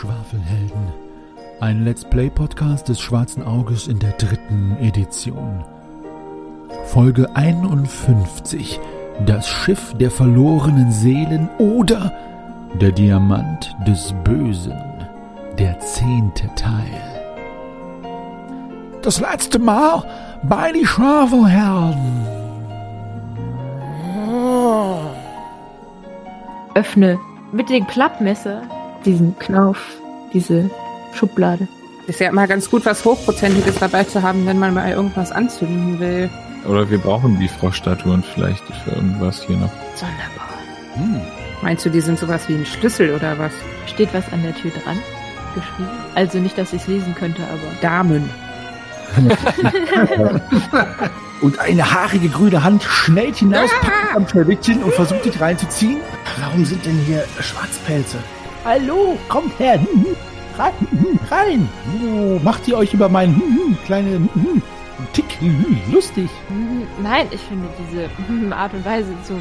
Schwafelhelden. Ein Let's Play Podcast des Schwarzen Auges in der dritten Edition. Folge 51. Das Schiff der verlorenen Seelen oder der Diamant des Bösen. Der zehnte Teil. Das letzte Mal bei die Schwafelhelden. Öffne mit dem Klappmesser diesen Knauf, diese Schublade. Ist ja immer ganz gut, was Hochprozentiges dabei zu haben, wenn man mal irgendwas anzünden will. Oder wir brauchen die Froschstatuen vielleicht für irgendwas hier noch. Sonderbar. Hm. Meinst du, die sind sowas wie ein Schlüssel oder was? Steht was an der Tür dran? Geschrieben? Also nicht, dass ich es lesen könnte, aber. Damen. Und eine haarige grüne Hand schnellt hinaus, packt am Schnäwittchen und versucht dich reinzuziehen. Warum sind denn hier Schwarzpelze? Hallo, kommt her. Hm, hm, Rein, hm, rein. Oh, macht ihr euch über meinen kleine hm, Tick lustig? Nein, ich finde diese Art und Weise zu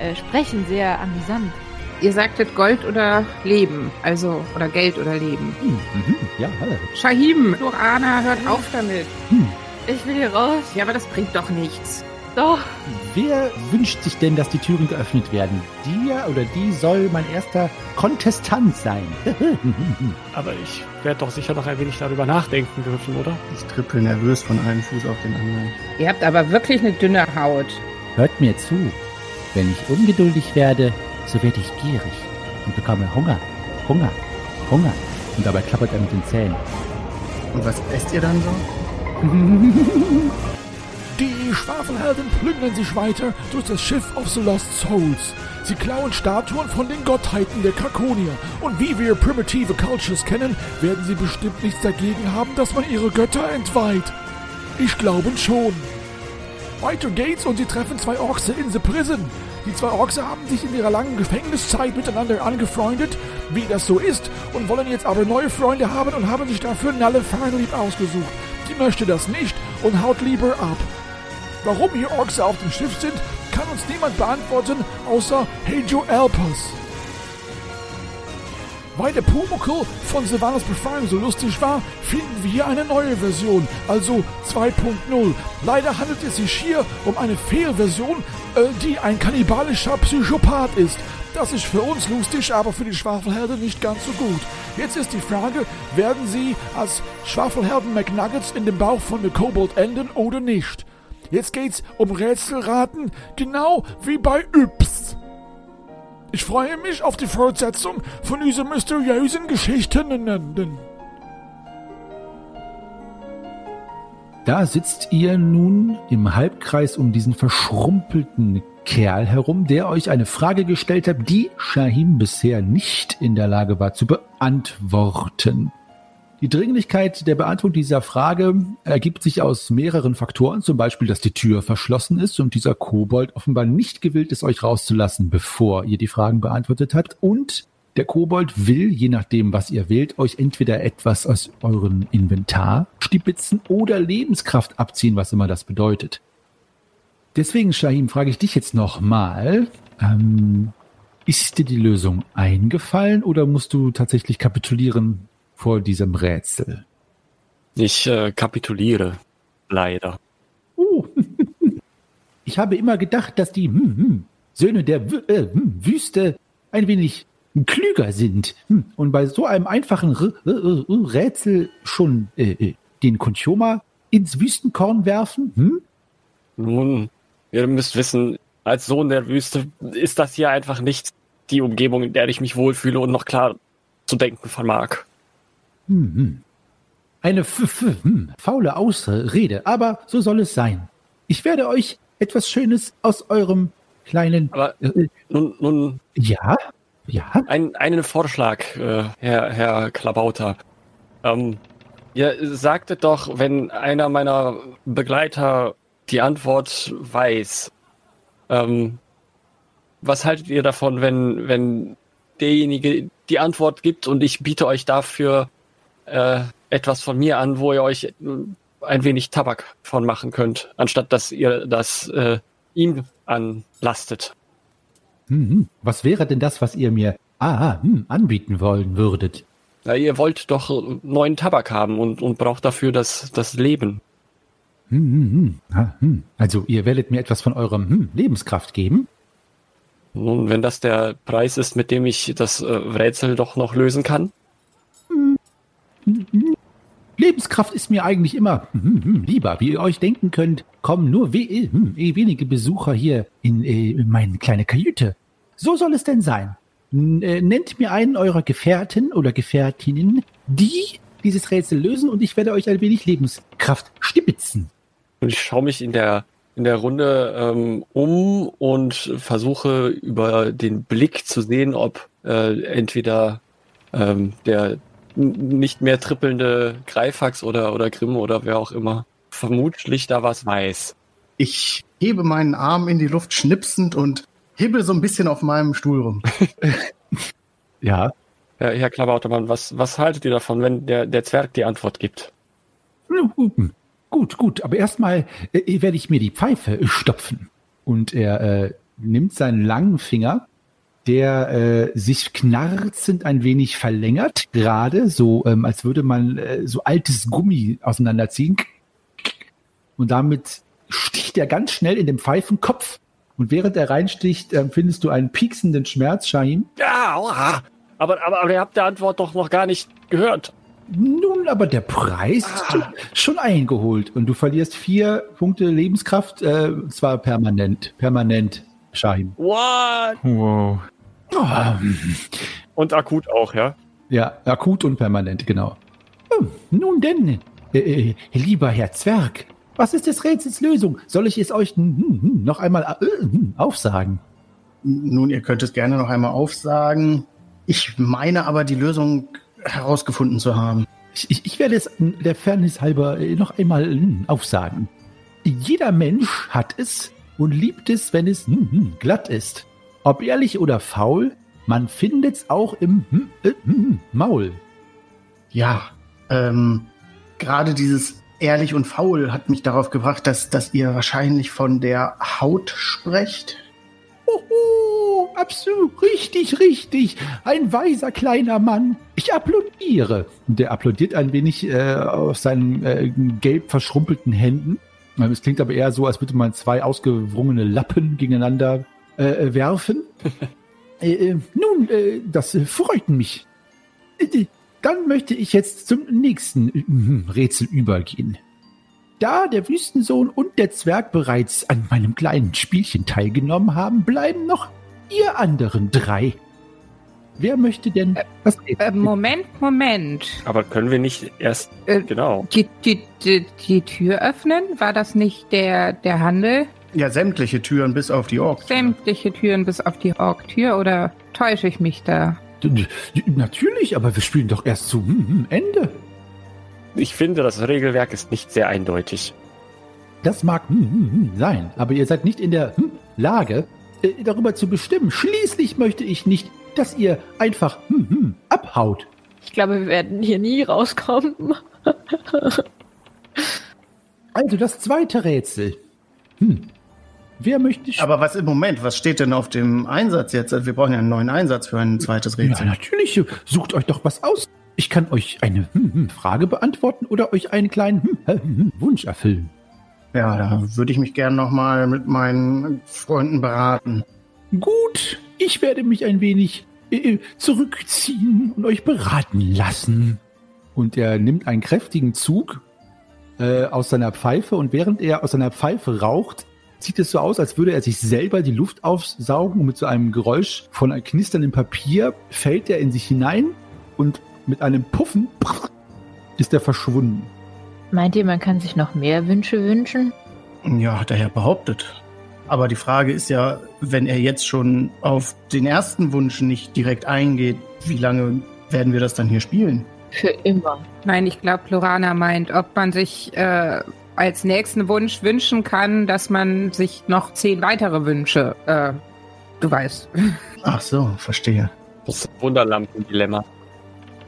äh, sprechen sehr amüsant. Ihr sagtet Gold oder Leben, also oder Geld oder Leben. Hm, mhm, ja, hallo. Shahim, Lorana, hört auf damit. Ich will hier raus. Ja, aber das bringt doch nichts. Doch. Wer wünscht sich denn, dass die Türen geöffnet werden? Der oder die soll mein erster Kontestant sein. Aber ich werde doch sicher noch ein wenig darüber nachdenken dürfen, oder? Ich trippel nervös von einem Fuß auf den anderen. Ihr habt aber wirklich eine dünne Haut. Hört mir zu. Wenn ich ungeduldig werde, so werde ich gierig und bekomme Hunger, Hunger, Hunger. Und dabei klappert er mit den Zähnen. Und was esst ihr dann so? Die Schwafelhelden plündern sich weiter durch das Schiff of the Lost Souls. Sie klauen Statuen von den Gottheiten der Krakonier. Und wie wir primitive Cultures kennen, werden sie bestimmt nichts dagegen haben, dass man ihre Götter entweiht. Ich glaube schon. Weiter geht's und sie treffen zwei Orks in the Prison. Die zwei Orks haben sich in ihrer langen Gefängniszeit miteinander angefreundet, wie das so ist, und wollen jetzt aber neue Freunde haben und haben sich dafür Nalle Fernlieb ausgesucht. Die möchte das nicht und haut lieber ab. Warum hier Orks auf dem Schiff sind, kann uns niemand beantworten, außer Hejo Elpers. Weil der Pumuckl von Sylvanas Befreiung so lustig war, finden wir hier eine neue Version, also 2.0. Leider handelt es sich hier um eine Fehlversion, äh, die ein kannibalischer Psychopath ist. Das ist für uns lustig, aber für die Schwafelhelden nicht ganz so gut. Jetzt ist die Frage, werden sie als Schwafelhelden McNuggets in dem Bauch von der Kobold enden oder nicht? Jetzt geht's um Rätselraten, genau wie bei Yps. Ich freue mich auf die Fortsetzung von diesen mysteriösen Geschichten. Da sitzt ihr nun im Halbkreis um diesen verschrumpelten Kerl herum, der euch eine Frage gestellt hat, die Shahim bisher nicht in der Lage war zu beantworten. Die Dringlichkeit der Beantwortung dieser Frage ergibt sich aus mehreren Faktoren, zum Beispiel, dass die Tür verschlossen ist und dieser Kobold offenbar nicht gewillt ist, euch rauszulassen, bevor ihr die Fragen beantwortet habt. Und der Kobold will, je nachdem, was ihr wählt, euch entweder etwas aus euren Inventar stibitzen oder Lebenskraft abziehen, was immer das bedeutet. Deswegen, Shahim, frage ich dich jetzt nochmal. Ähm, ist dir die Lösung eingefallen oder musst du tatsächlich kapitulieren vor diesem Rätsel? Ich äh, kapituliere. Leider. Uh. Ich habe immer gedacht, dass die hm, hm, Söhne der äh, hm, Wüste ein wenig klüger sind hm, und bei so einem einfachen R R R Rätsel schon äh, äh, den Konchoma ins Wüstenkorn werfen. Hm? Nun, ihr müsst wissen, als Sohn der Wüste ist das hier einfach nicht die Umgebung, in der ich mich wohlfühle und noch klar zu denken vermag. Hm, hm. Eine hm, faule Ausrede, aber so soll es sein. Ich werde euch etwas Schönes aus eurem kleinen. Aber äh, nun, nun ja, ja. ein, einen Vorschlag, äh, Herr, Herr Klabauter. Ähm, ihr sagtet doch, wenn einer meiner Begleiter die Antwort weiß, ähm, was haltet ihr davon, wenn, wenn derjenige die Antwort gibt und ich biete euch dafür äh, etwas von mir an, wo ihr euch äh, ein wenig Tabak von machen könnt, anstatt dass ihr das äh, ihm anlastet. Mhm. Was wäre denn das, was ihr mir ah, hm, anbieten wollen würdet. Ja, ihr wollt doch neuen Tabak haben und, und braucht dafür das, das Leben. Hm, hm, hm. Ah, hm. Also ihr werdet mir etwas von eurem hm, Lebenskraft geben? Nun, wenn das der Preis ist, mit dem ich das äh, Rätsel doch noch lösen kann. Lebenskraft ist mir eigentlich immer hm, hm, lieber. Wie ihr euch denken könnt, kommen nur we hm, eh wenige Besucher hier in, äh, in meine kleine Kajüte. So soll es denn sein. Äh, nennt mir einen eurer Gefährten oder Gefährtinnen, die dieses Rätsel lösen und ich werde euch ein wenig Lebenskraft stibitzen. Und ich schaue mich in der, in der Runde ähm, um und versuche über den Blick zu sehen, ob äh, entweder ähm, der nicht mehr trippelnde Greifax oder, oder Grimm oder wer auch immer vermutlich da was weiß. Ich hebe meinen Arm in die Luft schnipsend und hibbel so ein bisschen auf meinem Stuhl rum. Ja, Ja, Herr Klabautermann, was, was haltet ihr davon, wenn der, der Zwerg die Antwort gibt? Gut, gut, aber erstmal äh, werde ich mir die Pfeife stopfen. Und er äh, nimmt seinen langen Finger, der äh, sich knarzend ein wenig verlängert, gerade so, ähm, als würde man äh, so altes Gummi auseinanderziehen. Und damit sticht er ganz schnell in den Pfeifenkopf. Und während er reinsticht, äh, findest du einen pieksenden Schmerz, Shahim. Ja, aber, aber, aber ihr habt der Antwort doch noch gar nicht gehört. Nun, aber der Preis ist schon, schon eingeholt und du verlierst vier Punkte Lebenskraft, äh, und zwar permanent. Permanent, Shahim. What? Wow. Oh, Und akut auch, ja? ja, akut und permanent, genau. Hm, nun denn, äh, äh, lieber Herr Zwerg, was ist des Rätsels Lösung? Soll ich es euch noch einmal äh, aufsagen? Nun, ihr könnt es gerne noch einmal aufsagen. Ich meine aber, die Lösung herausgefunden zu haben. Ich, ich, ich werde es der Fairness halber äh, noch einmal aufsagen. Jeder Mensch hat es und liebt es, wenn es glatt ist. Ob ehrlich oder faul, man findet's auch im hm, äh, hm, Maul. Ja, ähm, gerade dieses ehrlich und faul hat mich darauf gebracht, dass, dass ihr wahrscheinlich von der Haut sprecht. Hoho, absolut richtig, richtig. Ein weiser kleiner Mann. Ich applaudiere. Und der applaudiert ein wenig äh, aus seinen äh, gelb verschrumpelten Händen. Ähm, Es klingt aber eher so, als würde man zwei ausgewrungene Lappen gegeneinander äh, äh, werfen. äh, äh, nun, äh, das äh, freut mich. Dann möchte ich jetzt zum nächsten äh, Rätsel übergehen. Da der Wüstensohn und der Zwerg bereits an meinem kleinen Spielchen teilgenommen haben, bleiben noch ihr anderen drei. Wer möchte denn das Äh, Moment, Moment. Aber können wir nicht erst, Äh, genau. Die, die, die, die Tür öffnen? War das nicht der, der Handel? Ja, sämtliche Türen bis auf die Orks. Sämtliche Türen bis auf die Ork-Tür oder täusche ich mich da? Natürlich, aber wir spielen doch erst zum hm, hm, Ende. Ich finde, das Regelwerk ist nicht sehr eindeutig. Das mag hm, sein, aber ihr seid nicht in der Lage, äh, darüber zu bestimmen. Schließlich möchte ich nicht, dass ihr einfach abhaut. Ich glaube, wir werden hier nie rauskommen. Also das zweite Rätsel. Hm. Wer möchte Aber was im Moment, was steht denn auf dem Einsatz jetzt? Also Wir brauchen ja einen neuen Einsatz für ein zweites Ja, Rätsel. natürlich. Sucht euch doch was aus. Ich kann euch eine hm, hm, Frage beantworten oder euch einen kleinen hm, Wunsch erfüllen. Ja, da würde ich mich gerne nochmal mit meinen Freunden beraten. Gut, ich werde mich ein wenig äh, zurückziehen und euch beraten lassen. Und er nimmt einen kräftigen Zug äh, aus seiner Pfeife und während er aus seiner Pfeife raucht, sieht es so aus, als würde er sich selber die Luft aufsaugen und mit so einem Geräusch von einem knisterndem Papier fällt er in sich hinein und mit einem Puffen ist er verschwunden. Meint ihr, man kann sich noch mehr Wünsche wünschen? Ja, hat er ja behauptet. Aber die Frage ist ja, wenn er jetzt schon auf den ersten Wunsch nicht direkt eingeht, wie lange werden wir das dann hier spielen? Für immer. Nein, ich glaube, Lorana meint, ob man sich äh, als nächsten Wunsch wünschen kann, dass man sich noch zehn weitere Wünsche, äh, du weißt. Ach so, verstehe. Das Wunderlampen-Dilemma.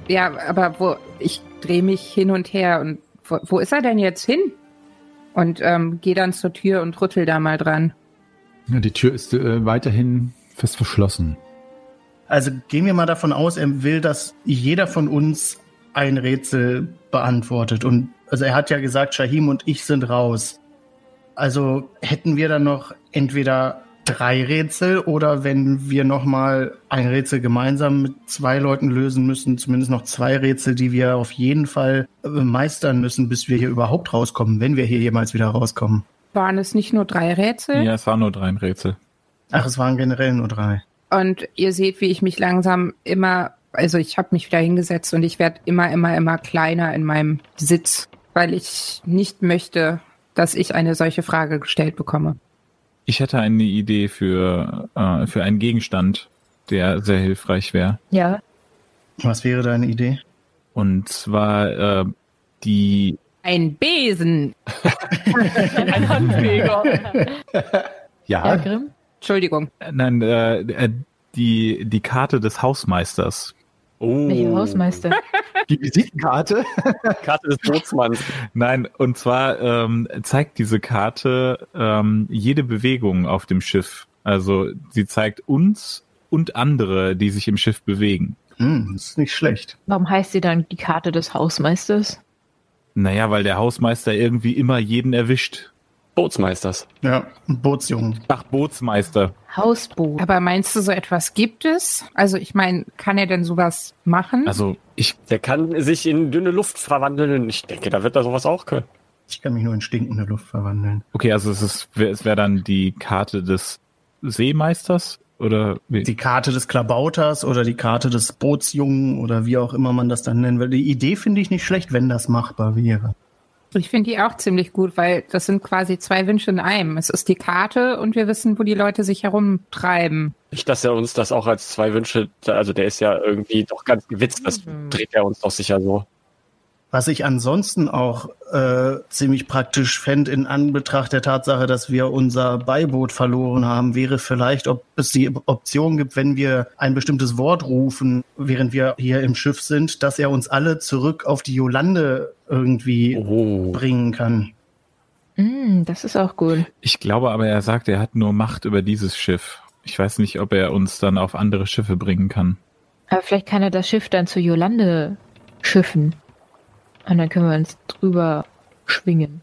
Ja, aber wo ich drehe mich hin und her und wo, wo ist er denn jetzt hin? Und ähm, gehe dann zur Tür und rüttel da mal dran. Ja, die Tür ist äh, weiterhin fest verschlossen. Also gehen wir mal davon aus, er will, dass jeder von uns ein Rätsel beantwortet. Und also er hat ja gesagt, Shahim und ich sind raus. Also hätten wir dann noch entweder drei Rätsel oder wenn wir nochmal ein Rätsel gemeinsam mit zwei Leuten lösen müssen, zumindest noch zwei Rätsel, die wir auf jeden Fall äh, meistern müssen, bis wir hier überhaupt rauskommen, wenn wir hier jemals wieder rauskommen. Waren es nicht nur drei Rätsel? Ja, es waren nur drei Rätsel. Ach, es waren generell nur drei. Und ihr seht, wie ich mich langsam immer, also ich habe mich wieder hingesetzt und ich werde immer, immer, immer kleiner in meinem Sitz, weil ich nicht möchte, dass ich eine solche Frage gestellt bekomme. Ich hätte eine Idee für, äh, für einen Gegenstand, der sehr hilfreich wäre. Ja. Was wäre deine Idee? Und zwar äh, die Ein Besen. Ein Handfeger. Ja, Ja, Grimm? Entschuldigung. äh, nein, äh, äh, die, die Karte des Hausmeisters. Oh, Welcher Hausmeister? die Visitenkarte. Karte des Bootsmanns. Nein, und zwar ähm, zeigt diese Karte ähm, jede Bewegung auf dem Schiff. Also sie zeigt uns und andere, die sich im Schiff bewegen. Hm, das ist nicht schlecht. Warum heißt sie dann die Karte des Hausmeisters? Naja, weil der Hausmeister irgendwie immer jeden erwischt. Bootsmeisters. Ja, ein Bootsjungen. Ach, Bootsmeister. Hausboot. Aber meinst du, so etwas gibt es? Also ich meine, kann er denn sowas machen? Also ich, Der kann sich in dünne Luft verwandeln. Ich denke, da wird er sowas auch können. Ich kann mich nur in stinkende Luft verwandeln. okay, also es ist, es wäre dann die Karte des Seemeisters oder wie? Die Karte des Klabauters oder die Karte des Bootsjungen oder wie auch immer man das dann nennen will. Die Idee finde ich nicht schlecht, wenn das machbar wäre. Ich finde die auch ziemlich gut, weil das sind quasi zwei Wünsche in einem. Es ist die Karte und wir wissen, wo die Leute sich herumtreiben. Nicht, dass er uns das auch als zwei Wünsche, also der ist ja irgendwie doch ganz gewitzt, das dreht er uns doch sicher so. Was ich ansonsten auch äh, ziemlich praktisch fände in Anbetracht der Tatsache, dass wir unser Beiboot verloren haben, wäre vielleicht, ob es die Option gibt, wenn wir ein bestimmtes Wort rufen, während wir hier im Schiff sind, dass er uns alle zurück auf die Jolande irgendwie Oh. bringen kann. Mm, das ist auch gut. Ich glaube aber, er sagt, er hat nur Macht über dieses Schiff. Ich weiß nicht, ob er uns dann auf andere Schiffe bringen kann. Aber vielleicht kann er das Schiff dann zu Jolande schiffen. Und dann können wir uns drüber schwingen.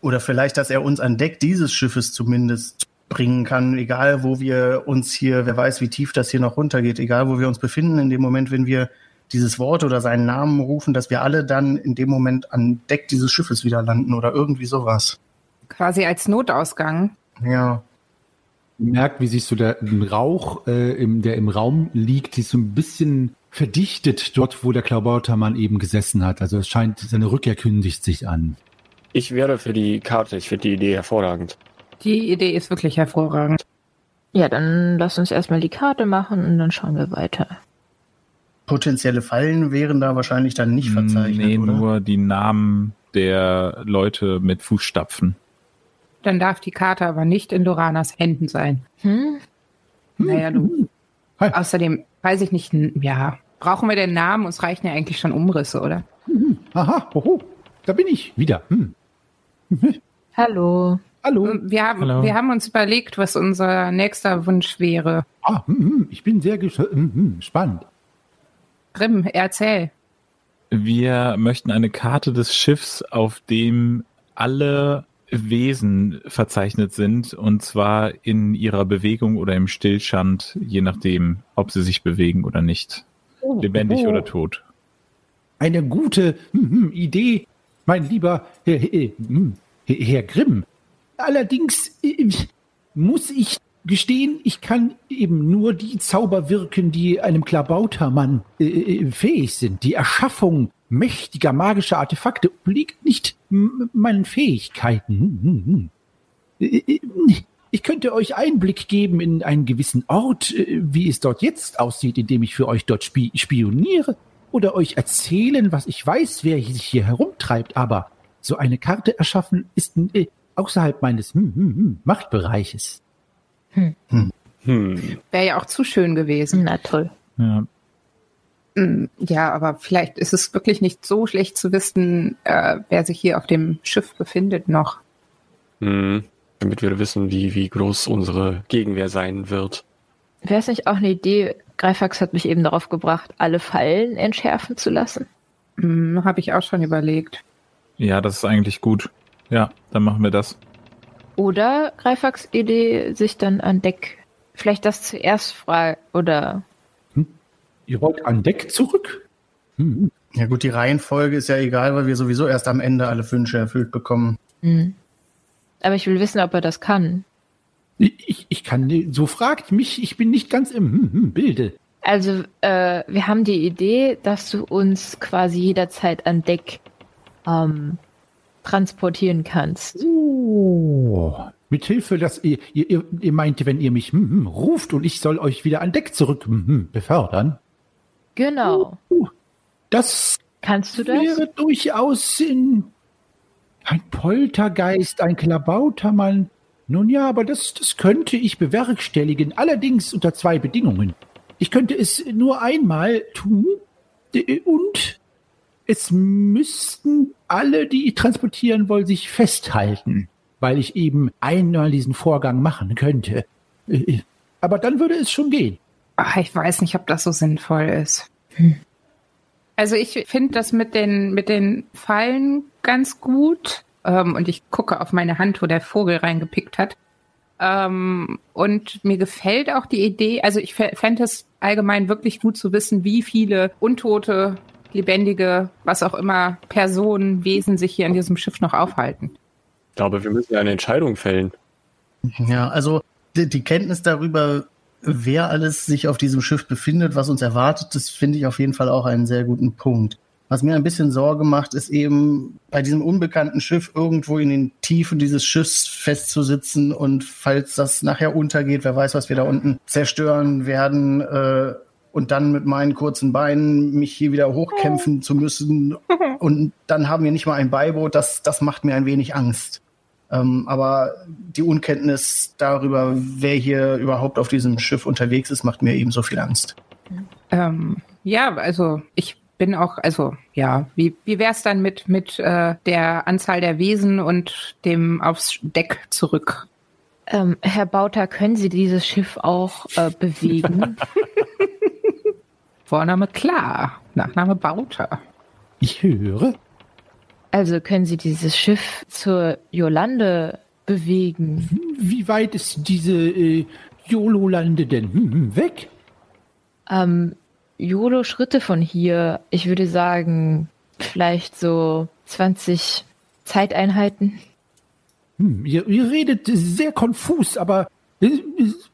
Oder vielleicht, dass er uns an Deck dieses Schiffes zumindest bringen kann, egal wo wir uns hier, wer weiß, wie tief das hier noch runtergeht, egal wo wir uns befinden, in dem Moment, wenn wir dieses Wort oder seinen Namen rufen, dass wir alle dann in dem Moment an Deck dieses Schiffes wieder landen oder irgendwie sowas. Quasi als Notausgang. Ja. merkt, wie sich so der Rauch, äh, im, der im Raum liegt, sich so ein bisschen verdichtet dort, wo der Klaubautermann eben gesessen hat. Also es scheint, seine Rückkehr kündigt sich an. Ich wäre für die Karte, ich finde die Idee hervorragend. Die Idee ist wirklich hervorragend. Ja, dann lass uns erstmal die Karte machen und dann schauen wir weiter. Potenzielle Fallen wären da wahrscheinlich dann nicht verzeichnet, nee, oder? nur die Namen der Leute mit Fußstapfen. Dann darf die Karte aber nicht in Doranas Händen sein. Hm? Naja, du. Hi. Außerdem weiß ich nicht, ja. Brauchen wir den Namen? Uns reichen ja eigentlich schon Umrisse, oder? Aha, hoho, da bin ich wieder. Hm. Hallo. Hallo. Wir haben, Hallo. wir haben uns überlegt, was unser nächster Wunsch wäre. Ah, hm, hm, ich bin sehr ges hm, hm, spannend. Grimm, erzähl. Wir möchten eine Karte des Schiffs, auf dem alle Wesen verzeichnet sind, und zwar in ihrer Bewegung oder im Stillstand, je nachdem, ob sie sich bewegen oder nicht. Lebendig oh. oder tot. Eine gute hm, hm, Idee, mein lieber Herr, Herr, hm, Grimm. Allerdings äh, muss ich gestehen, ich kann eben nur die Zauber wirken, die einem Klabautermann äh, äh, fähig sind. Die Erschaffung mächtiger magischer Artefakte obliegt nicht meinen Fähigkeiten. Hm, hm, hm. Äh, äh, Ich könnte euch Einblick geben in einen gewissen Ort, wie es dort jetzt aussieht, indem ich für euch dort spi spioniere. Oder euch erzählen, was ich weiß, wer sich hier herumtreibt. Aber so eine Karte erschaffen ist außerhalb meines hm, hm, hm. Hm. Wäre ja auch zu schön gewesen. Na toll. Ja. Mm, Ja, aber vielleicht ist es wirklich nicht so schlecht zu wissen, äh, wer sich hier auf dem Schiff befindet noch. Hm. Damit wir wissen, wie, wie groß unsere Gegenwehr sein wird. Wäre es nicht auch eine Idee, Greifax hat mich eben darauf gebracht, alle Fallen entschärfen zu lassen. Hm, Habe ich auch schon überlegt. Ja, das ist eigentlich gut. Ja, dann machen wir das. Oder Greifax Idee, sich dann an Deck, vielleicht das zuerst frei oder Ihr wollt an Deck zurück? Hm. Ja gut, die Reihenfolge ist ja egal, weil wir sowieso erst am Ende alle Wünsche erfüllt bekommen. Hm. Aber ich will wissen, ob er das kann. Ich, ich kann, so fragt mich, ich bin nicht ganz im hm, hm, Bilde. Also, äh, wir haben die Idee, dass du uns quasi jederzeit an Deck ähm, transportieren kannst. Oh, mit Hilfe, dass ihr, ihr, ihr, meint, wenn ihr mich hm, ruft und ich soll euch wieder an Deck zurück hm, befördern. Genau. Das Kannst du das? wäre durchaus in ein Poltergeist, ein Klabautermann. Nun ja, aber das, das könnte ich bewerkstelligen, allerdings unter zwei Bedingungen. Ich könnte es nur einmal tun äh, und es müssten alle, die ich transportieren wollen, sich festhalten, weil ich eben einmal diesen Vorgang machen könnte. Äh, Aber dann würde es schon gehen. Ach, ich weiß nicht, ob das so sinnvoll ist. Also ich finde das mit den, mit den Fallen ganz gut. Ähm, und ich gucke auf meine Hand, wo der Vogel reingepickt hat. Ähm, und mir gefällt auch die Idee, also ich fände es allgemein wirklich gut zu wissen, wie viele untote, lebendige, was auch immer, Personen, Wesen sich hier an diesem Schiff noch aufhalten. Ich glaube, wir müssen ja eine Entscheidung fällen. Ja, also die, die Kenntnis darüber, wer alles sich auf diesem Schiff befindet, was uns erwartet, das finde ich auf jeden Fall auch einen sehr guten Punkt. Was mir ein bisschen Sorge macht, ist eben bei diesem unbekannten Schiff irgendwo in den Tiefen dieses Schiffs festzusitzen und falls das nachher untergeht, wer weiß, was wir da unten zerstören werden äh, und dann mit meinen kurzen Beinen mich hier wieder hochkämpfen zu müssen und dann haben wir nicht mal ein Beiboot, das, das macht mir ein wenig Angst. Ähm, aber die Unkenntnis darüber, wer hier überhaupt auf diesem Schiff unterwegs ist, macht mir ebenso viel Angst. Ähm, ja, also ich bin auch, also ja, wie, wie wäre es dann mit, mit äh, der Anzahl der Wesen und dem aufs Deck zurück? Ähm, Herr Bauter, können Sie dieses Schiff auch äh, bewegen? Vorname klar, Nachname Bauter. Ich höre. also können Sie dieses Schiff zur Jolande bewegen? Wie weit ist diese äh, Jolo-Lande denn hm, hm, weg? Ähm, Jolo Schritte von hier, ich würde sagen, vielleicht so 20 Zeiteinheiten. Hm, ihr, ihr redet sehr konfus, aber äh,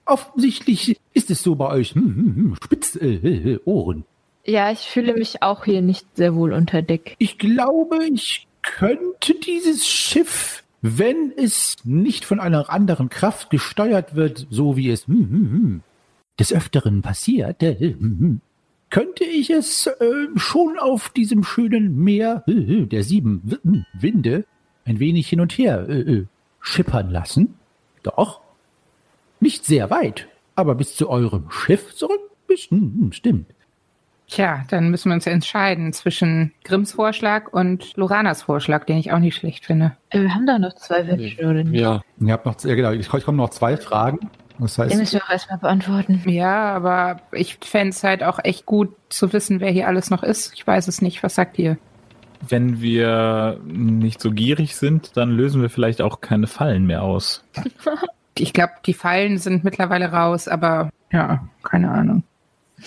offensichtlich ist es so bei euch. Hm, hm, hm, spitz äh, äh, Ohren. Ja, ich fühle mich auch hier nicht sehr wohl unter Deck. Ich glaube, ich könnte dieses Schiff, wenn es nicht von einer anderen Kraft gesteuert wird, so wie es hm, hm, hm, des Öfteren passiert, äh, könnte ich es äh, schon auf diesem schönen Meer äh, äh, der sieben Winde ein wenig hin und her äh, äh, schippern lassen. Doch, nicht sehr weit, aber bis zu eurem Schiff zurück. Bis, hm, hm, stimmt. Tja, dann müssen wir uns entscheiden zwischen Grimms Vorschlag und Loranas Vorschlag, den ich auch nicht schlecht finde. Äh, Wir haben da noch zwei Wünsche, oder nicht? Ja, Ihr habt noch, ja, genau, ich, ich komme noch zwei Fragen. Das Den heißt, müssen wir auch erstmal beantworten. Ja, aber ich fände es halt auch echt gut zu wissen, wer hier alles noch ist. Ich weiß es nicht. Was sagt ihr? Wenn wir nicht so gierig sind, dann lösen wir vielleicht auch keine Fallen mehr aus. Ich glaube, die Fallen sind mittlerweile raus, aber ja, keine Ahnung.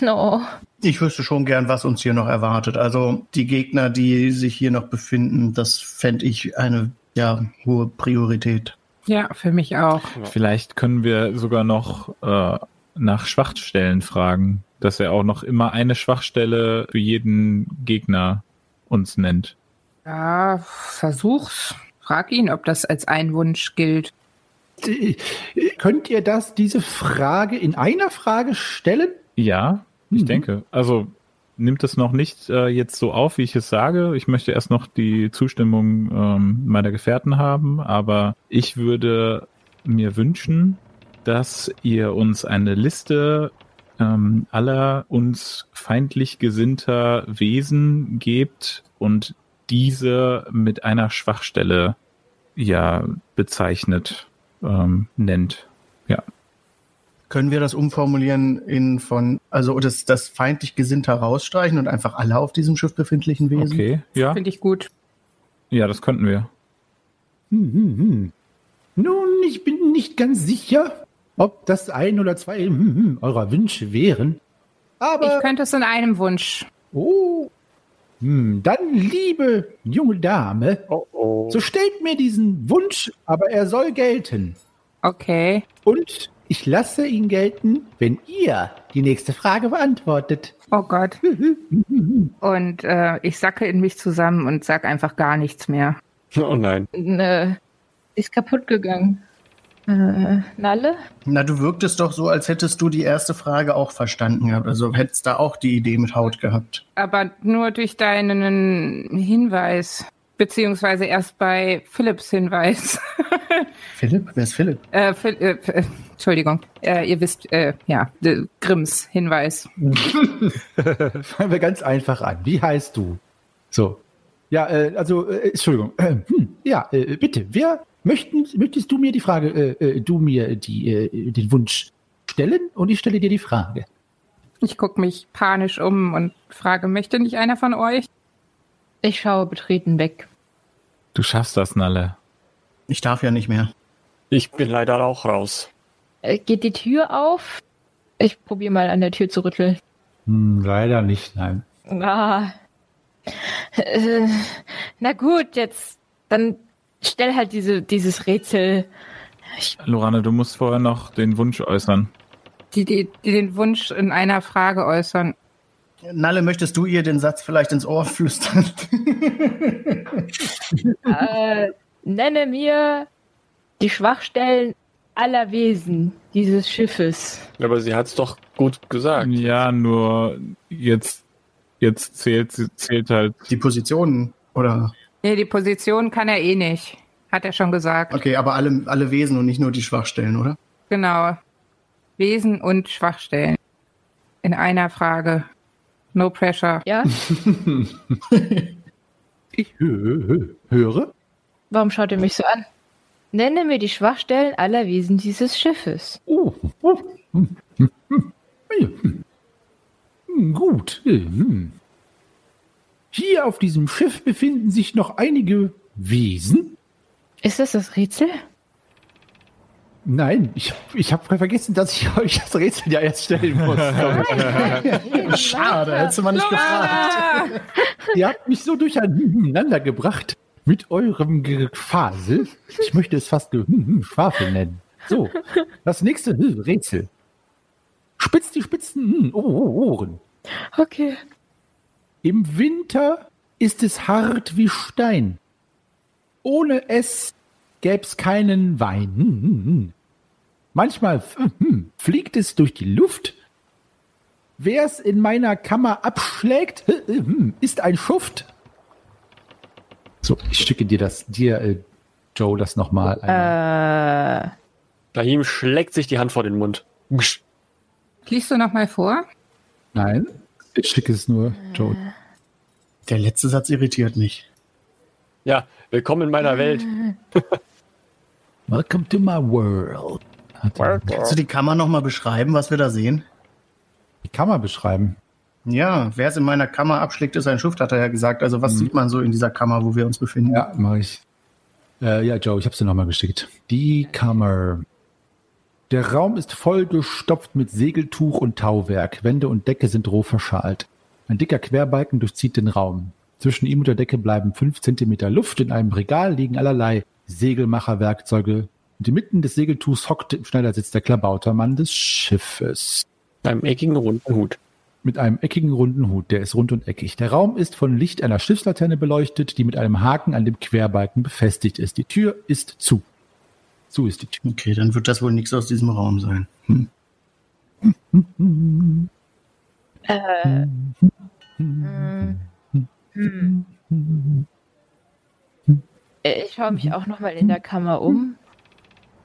No. Ich wüsste schon gern, was uns hier noch erwartet. Also die Gegner, die sich hier noch befinden, das fände ich eine ja, hohe Priorität. Ja, für mich auch. Vielleicht können wir sogar noch äh, nach Schwachstellen fragen, dass er auch noch immer eine Schwachstelle für jeden Gegner uns nennt. Ja, versuch's. Frag ihn, ob das als ein Wunsch gilt. Könnt ihr das, diese Frage in einer Frage stellen? Ja, ich Mhm. denke. Also nimmt es noch nicht äh, jetzt so auf, wie ich es sage. Ich möchte erst noch die Zustimmung ähm, meiner Gefährten haben, aber ich würde mir wünschen, dass ihr uns eine Liste ähm, aller uns feindlich gesinnter Wesen gebt und diese mit einer Schwachstelle ja bezeichnet, ähm, nennt. Ja. Können wir das umformulieren in von, also das, das feindlich Gesinnte herausstreichen und einfach alle auf diesem Schiff befindlichen Wesen? Okay, ja. Finde ich gut. Ja, das könnten wir. Hm, hm, hm. Nun, ich bin nicht ganz sicher, ob das ein oder zwei hm, hm, eurer Wünsche wären. Aber Ich könnte es in einem Wunsch. Oh. Hm, dann, liebe junge Dame, Oh oh. so stellt mir diesen Wunsch, aber er soll gelten. Okay. Und ich lasse ihn gelten, wenn ihr die nächste Frage beantwortet. Oh Gott. Und äh, ich sacke in mich zusammen und sag einfach gar nichts mehr. Oh nein. Äh, ist kaputt gegangen. Äh, Nalle? Na, du wirktest doch so, als hättest du die erste Frage auch verstanden gehabt. Also hättest da auch die Idee mit Haut gehabt. Aber nur durch deinen Hinweis. Beziehungsweise erst bei Philipps Hinweis. Philipp? Wer ist Philipp? äh, Phil, äh, äh, Entschuldigung. Äh, ihr wisst, äh, ja, äh, Grimms Hinweis. Fangen wir ganz einfach an. Wie heißt du? So. Ja, äh, also, äh, Entschuldigung. Äh, hm, ja, äh, bitte, wer möchten, möchtest du mir die Frage, äh, äh, du mir die, äh, den Wunsch stellen und ich stelle dir die Frage. Ich gucke mich panisch um und frage, möchte nicht einer von euch? Ich schaue betreten weg. Du schaffst das, Nalle. Ich darf ja nicht mehr. Ich bin leider auch raus. Äh, geht die Tür auf? Ich probiere mal an der Tür zu rütteln. Hm, leider nicht, nein. Ah. Äh, na gut, jetzt dann stell halt diese, dieses Rätsel. Lorane, du musst vorher noch den Wunsch äußern. Die, die, die den Wunsch in einer Frage äußern. Nalle, möchtest du ihr den Satz vielleicht ins Ohr flüstern? äh, nenne mir die Schwachstellen aller Wesen dieses Schiffes. Aber sie hat's doch gut gesagt. Ja, nur jetzt, jetzt zählt, zählt halt. die Positionen oder? Nee, die Position kann er eh nicht. Hat er schon gesagt. Okay, aber alle, alle Wesen und nicht nur die Schwachstellen, oder? Genau. Wesen und Schwachstellen. In einer Frage. No pressure. Ja? Ich hö hö höre. Warum schaut ihr mich so an? Nenne mir die Schwachstellen aller Wesen dieses Schiffes. Oh, oh. hm, hm. Hm, Gut. Hier auf diesem Schiff befinden sich noch einige Wesen. Ist das das Rätsel? Nein, ich, ich habe vergessen, dass ich euch das Rätsel ja erst stellen muss. Schade, hättest du mal nicht gefragt. Ihr habt mich so durcheinander gebracht mit eurem Gefasel. Ich möchte es fast hm, hm, Schwafel nennen. So, das nächste hm, Rätsel. Spitzt die spitzen oh, oh, Ohren. Okay. Im Winter ist es hart wie Stein. Ohne es gäb's keinen Wein. Hm, hm, hm. Manchmal hm, fliegt es durch die Luft. Wer es in meiner Kammer abschlägt, hm, hm, ist ein Schuft. So, ich schicke dir das, dir, äh, Joe, das nochmal. Äh, Rahim schlägt sich die Hand vor den Mund. Gsch. Liest du noch mal vor? Nein, ich schicke es nur Joe. Der letzte Satz irritiert mich. Ja, willkommen in meiner Welt. Welcome to my world. Kannst du die Kammer nochmal beschreiben, was wir da sehen? die Kammer beschreiben. Ja, wer es in meiner Kammer abschlägt, ist ein Schuft, hat er ja gesagt. Also was sieht man so in dieser Kammer, wo wir uns befinden? Ja, mache ich. Äh, ja, Joe, ich habe dir nochmal geschickt. Die Kammer. Der Raum ist voll gestopft mit Segeltuch und Tauwerk. Wände und Decke sind roh verschalt. Ein dicker Querbalken durchzieht den Raum. Zwischen ihm und der Decke bleiben fünf Zentimeter Luft. In einem Regal liegen allerlei Segelmacherwerkzeuge. Und inmitten des Segeltuchs hockt im Schneidersitz der Klabautermann des Schiffes. Einem eckigen runden Hut. Mit einem eckigen runden Hut, der ist rund und eckig. Der Raum ist von Licht einer Schiffslaterne beleuchtet, die mit einem Haken an dem Querbalken befestigt ist. Die Tür ist zu. Zu ist die Tür. Okay, dann wird das wohl nichts aus diesem Raum sein. Hm. äh, hm, Ich schaue mich auch noch mal in der Kammer um.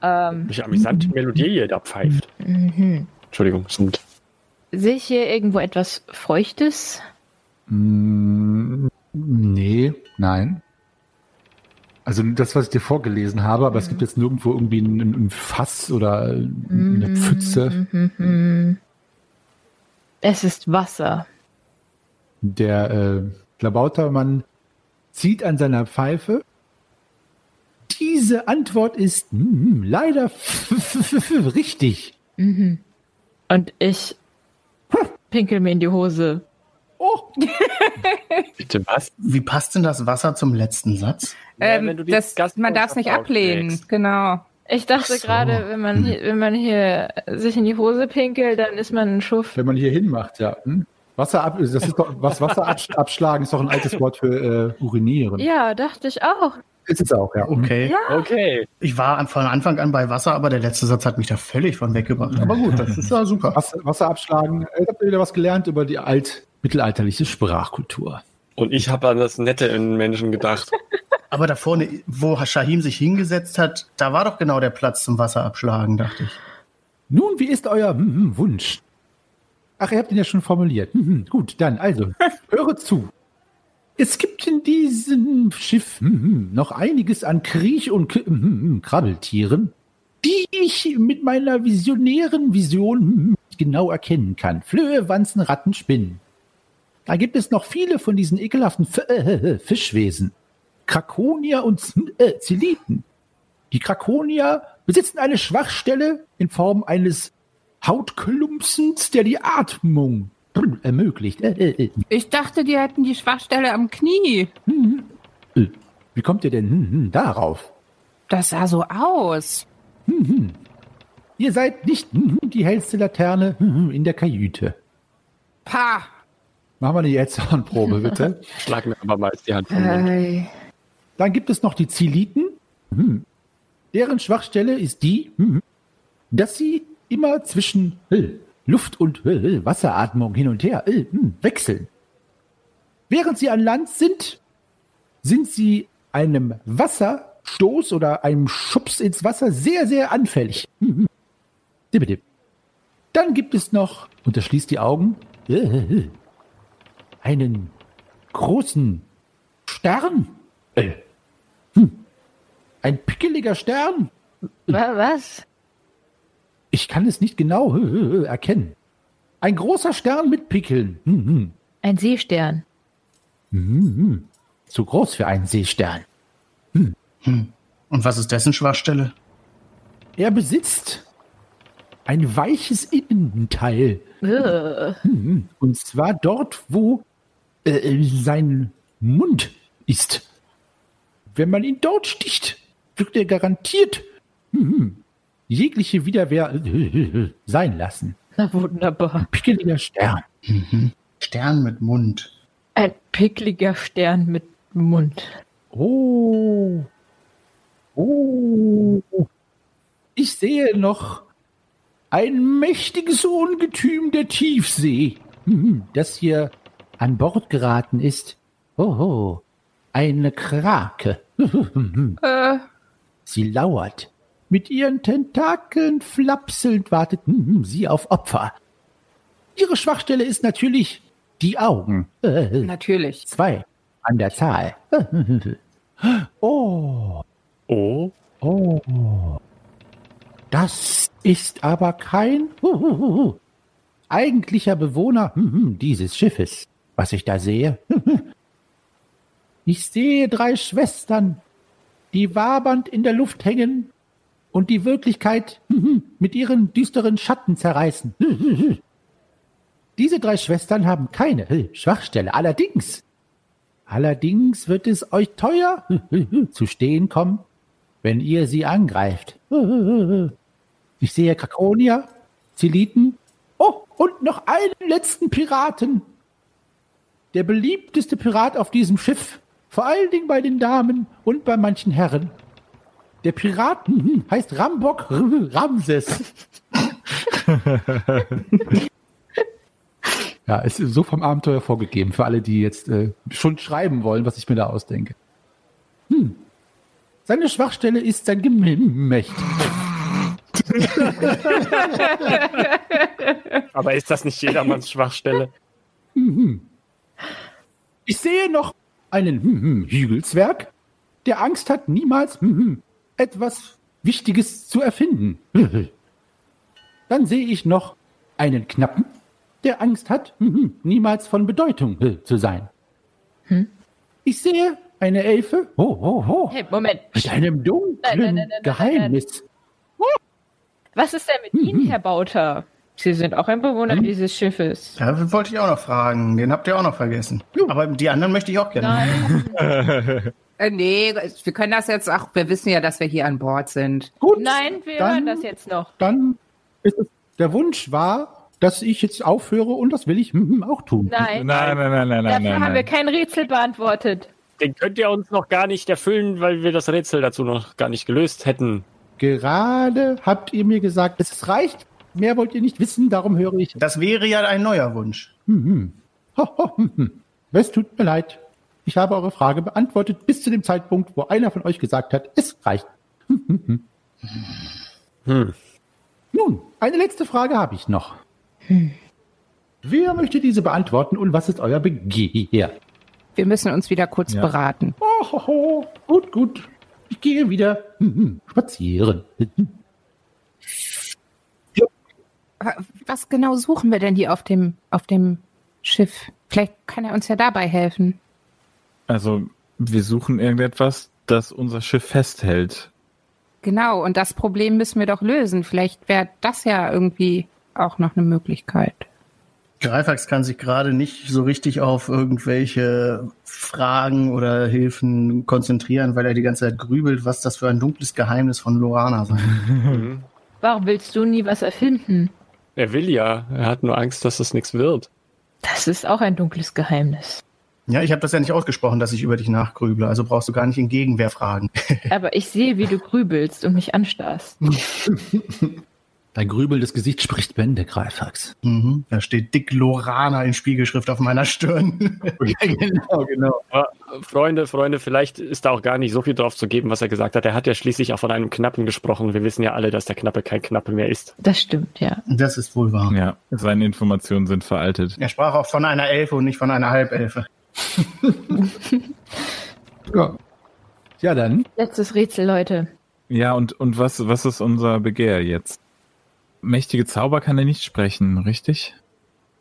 Ähm, Welche amüsante Melodie ihr da pfeift. mhm. Entschuldigung, stimmt. Sehe ich hier irgendwo etwas Feuchtes? Mm, nee, nein. Also das, was ich dir vorgelesen habe, aber es gibt jetzt nirgendwo irgendwie ein, ein Fass oder eine Pfütze. Mhm. Es ist Wasser. Der äh, Klabautermann zieht an seiner Pfeife. Diese Antwort ist hm, leider richtig. Und ich pinkel mir in die Hose. Oh, Bitte was? Wie passt denn das Wasser zum letzten Satz? Ja, Ähm, wenn du die das, man darf es nicht ablehnen, genau. Ich dachte so. gerade, wenn man hier, wenn man hier sich in die Hose pinkelt, dann ist man ein Schuft. wenn man hier hinmacht, ja. Hm? Wasser ab, das ist doch, was Wasser absch abschlagen ist doch ein altes Wort für äh, urinieren. Ja, dachte ich auch. Ist es auch, ja. Okay. Okay. Ich war von Anfang an bei Wasser, aber der letzte Satz hat mich da völlig von weggebracht. Aber gut, das ist ja super. Wasser, Wasser abschlagen. Äh, habt ihr wieder was gelernt über die altmittelalterliche Sprachkultur. Und ich habe an das Nette in Menschen gedacht. Aber da vorne, wo Shahim sich hingesetzt hat, da war doch genau der Platz zum Wasser abschlagen, dachte ich. Nun, wie ist euer hm, hm, Wunsch? Ach, ihr habt ihn ja schon formuliert. Hm, hm, gut, dann also, höre zu. Es gibt in diesem Schiff hm, hm, noch einiges an Kriech- und Krabbeltieren, die ich mit meiner visionären Vision genau erkennen kann. Flöhe, Wanzen, Ratten, Spinnen. Da gibt es noch viele von diesen ekelhaften F äh, Fischwesen. Krakonier und Z- äh, Zeliten. Die Krakonier besitzen eine Schwachstelle in Form eines Hautklumpsens, der die Atmung ermöglicht. Äh, äh, äh. Ich dachte, die hätten die Schwachstelle am Knie. Äh, Wie kommt ihr denn hm, hm, darauf? Das sah so aus. Ihr seid nicht hm, hm, die hellste Laterne hm, hm, in der Kajüte. Pa. Machen wir eine Jetzornprobe, bitte. Schlag mir aber mal die Hand vom Mund. Dann gibt es noch die Ziliten. Hm. Deren Schwachstelle ist die, hm, dass sie immer zwischen äh, Luft- und äh, Wasseratmung hin und her äh, hm, wechseln. Während sie an Land sind, sind sie einem Wasserstoß oder einem Schubs ins Wasser sehr, sehr anfällig. Hm, hm. Dann gibt es noch, und er schließt die Augen, äh, äh, einen großen Stern. Äh. Ein pickeliger Stern. Wa- Was? Ich kann es nicht genau erkennen. Ein großer Stern mit Pickeln. Hm, hm. Ein Seestern. Zu groß für einen Seestern. Und was ist dessen Schwachstelle? Er besitzt ein weiches Innenteil. Hm, Und zwar dort, wo äh, äh, sein Mund ist. Wenn man ihn dort sticht, wird er garantiert hm, hm, jegliche Widerwehr sein lassen. Na wunderbar. Pickeliger Stern. Stern mit Mund. Ein pickliger Stern mit Mund. Oh. Oh. Ich sehe noch ein mächtiges Ungetüm der Tiefsee, hm, das hier an Bord geraten ist. Oh, eine Krake. Äh, Sie lauert. Mit ihren Tentakeln flapselnd wartet hm, sie auf Opfer. Ihre Schwachstelle ist natürlich die Augen. Äh, natürlich. Zwei an der Zahl. Oh, Oh, oh. Das ist aber kein huhuhu, eigentlicher Bewohner hm, hm, dieses Schiffes, was ich da sehe. Ich sehe drei Schwestern, die wabernd in der Luft hängen und die Wirklichkeit hm, hm, mit ihren düsteren Schatten zerreißen. Diese drei Schwestern haben keine Schwachstelle. Allerdings, allerdings wird es euch teuer zu stehen kommen, wenn ihr sie angreift. Ich sehe Krakonia, Zeliten, oh, und noch einen letzten Piraten. Der beliebteste Pirat auf diesem Schiff, vor allen Dingen bei den Damen und bei manchen Herren. Der Pirat heißt Rambok Ramses. Ja, es ist so vom Abenteuer vorgegeben für alle, die jetzt äh, schon schreiben wollen, was ich mir da ausdenke. Hm. Seine Schwachstelle ist sein Gemächt. aber ist das nicht jedermanns Schwachstelle? Ich sehe noch einen hm, hm, Hügelzwerg, der Angst hat, niemals hm, etwas Wichtiges zu erfinden. Dann sehe ich noch einen Knappen, der Angst hat, hm, hm, niemals von Bedeutung zu sein. Hm? Ich sehe eine Elfe ho, ho, ho, Hey, Moment. mit einem dunklen Nein, nein, nein, nein, nein, Geheimnis. Was ist denn mit Ihnen, Herr Bauter? Sie sind auch ein Bewohner Hm? dieses Schiffes. Ja, das wollte ich auch noch fragen. Den habt ihr auch noch vergessen. Aber die anderen möchte ich auch gerne. Nein, Äh, nee, wir können das jetzt auch, wir wissen ja, dass wir hier an Bord sind. Gut, nein, wir Dann- hören das jetzt noch. dann ist es, der Wunsch war, dass ich jetzt aufhöre und das will ich auch tun. Nein, Nein, nein, nein, nein, dafür nein, haben wir kein Rätsel beantwortet. Den könnt ihr uns noch gar nicht erfüllen, weil wir das Rätsel dazu noch gar nicht gelöst hätten. Gerade habt ihr mir gesagt, es reicht. Mehr wollt ihr nicht wissen, darum höre ich. Das wäre ja ein neuer Wunsch. Hm, hm. Ho, ho, hm, hm. Es tut mir leid. Ich habe eure Frage beantwortet bis zu dem Zeitpunkt, wo einer von euch gesagt hat, es reicht. Hm, hm, hm. Hm. Nun, eine letzte Frage habe ich noch. Wer möchte diese beantworten und was ist euer Begehr? Wir müssen uns wieder kurz Ja. beraten. Oh, ho, ho. Gut, gut. Ich gehe wieder hm, hm, spazieren. Wa- Was genau suchen wir denn hier auf dem, auf dem Schiff? Vielleicht kann er uns ja dabei helfen. Also, wir suchen irgendetwas, das unser Schiff festhält. Genau, und das Problem müssen wir doch lösen. Vielleicht wäre das ja irgendwie auch noch eine Möglichkeit. Greifax kann sich gerade nicht so richtig auf irgendwelche Fragen oder Hilfen konzentrieren, weil er die ganze Zeit grübelt, was das für ein dunkles Geheimnis von Lorana sein. Warum willst du nie was erfinden? Er will ja. Er hat nur Angst, dass es nichts wird. Das ist auch ein dunkles Geheimnis. Ja, ich habe das ja nicht ausgesprochen, dass ich über dich nachgrüble, also brauchst du gar nicht in Gegenwehr fragen. Aber ich sehe, wie du grübelst und mich anstarrst. Dein grübelndes Gesicht spricht Bände, Greifax. Mhm. Da steht dick Lorana in Spiegelschrift auf meiner Stirn. genau, genau. Aber, äh, Freunde, Freunde, vielleicht ist da auch gar nicht so viel drauf zu geben, was er gesagt hat. Er hat ja schließlich auch von einem Knappen gesprochen. Wir wissen ja alle, dass der Knappe kein Knappe mehr ist. Das stimmt, ja. Das ist wohl wahr. Ja, seine Informationen sind veraltet. Er sprach auch von einer Elfe und nicht von einer Halbelfe. Ja. ja, dann. Letztes Rätsel, Leute. Ja, und, und was, was ist unser Begehr jetzt? Mächtige Zauber kann er nicht sprechen, richtig?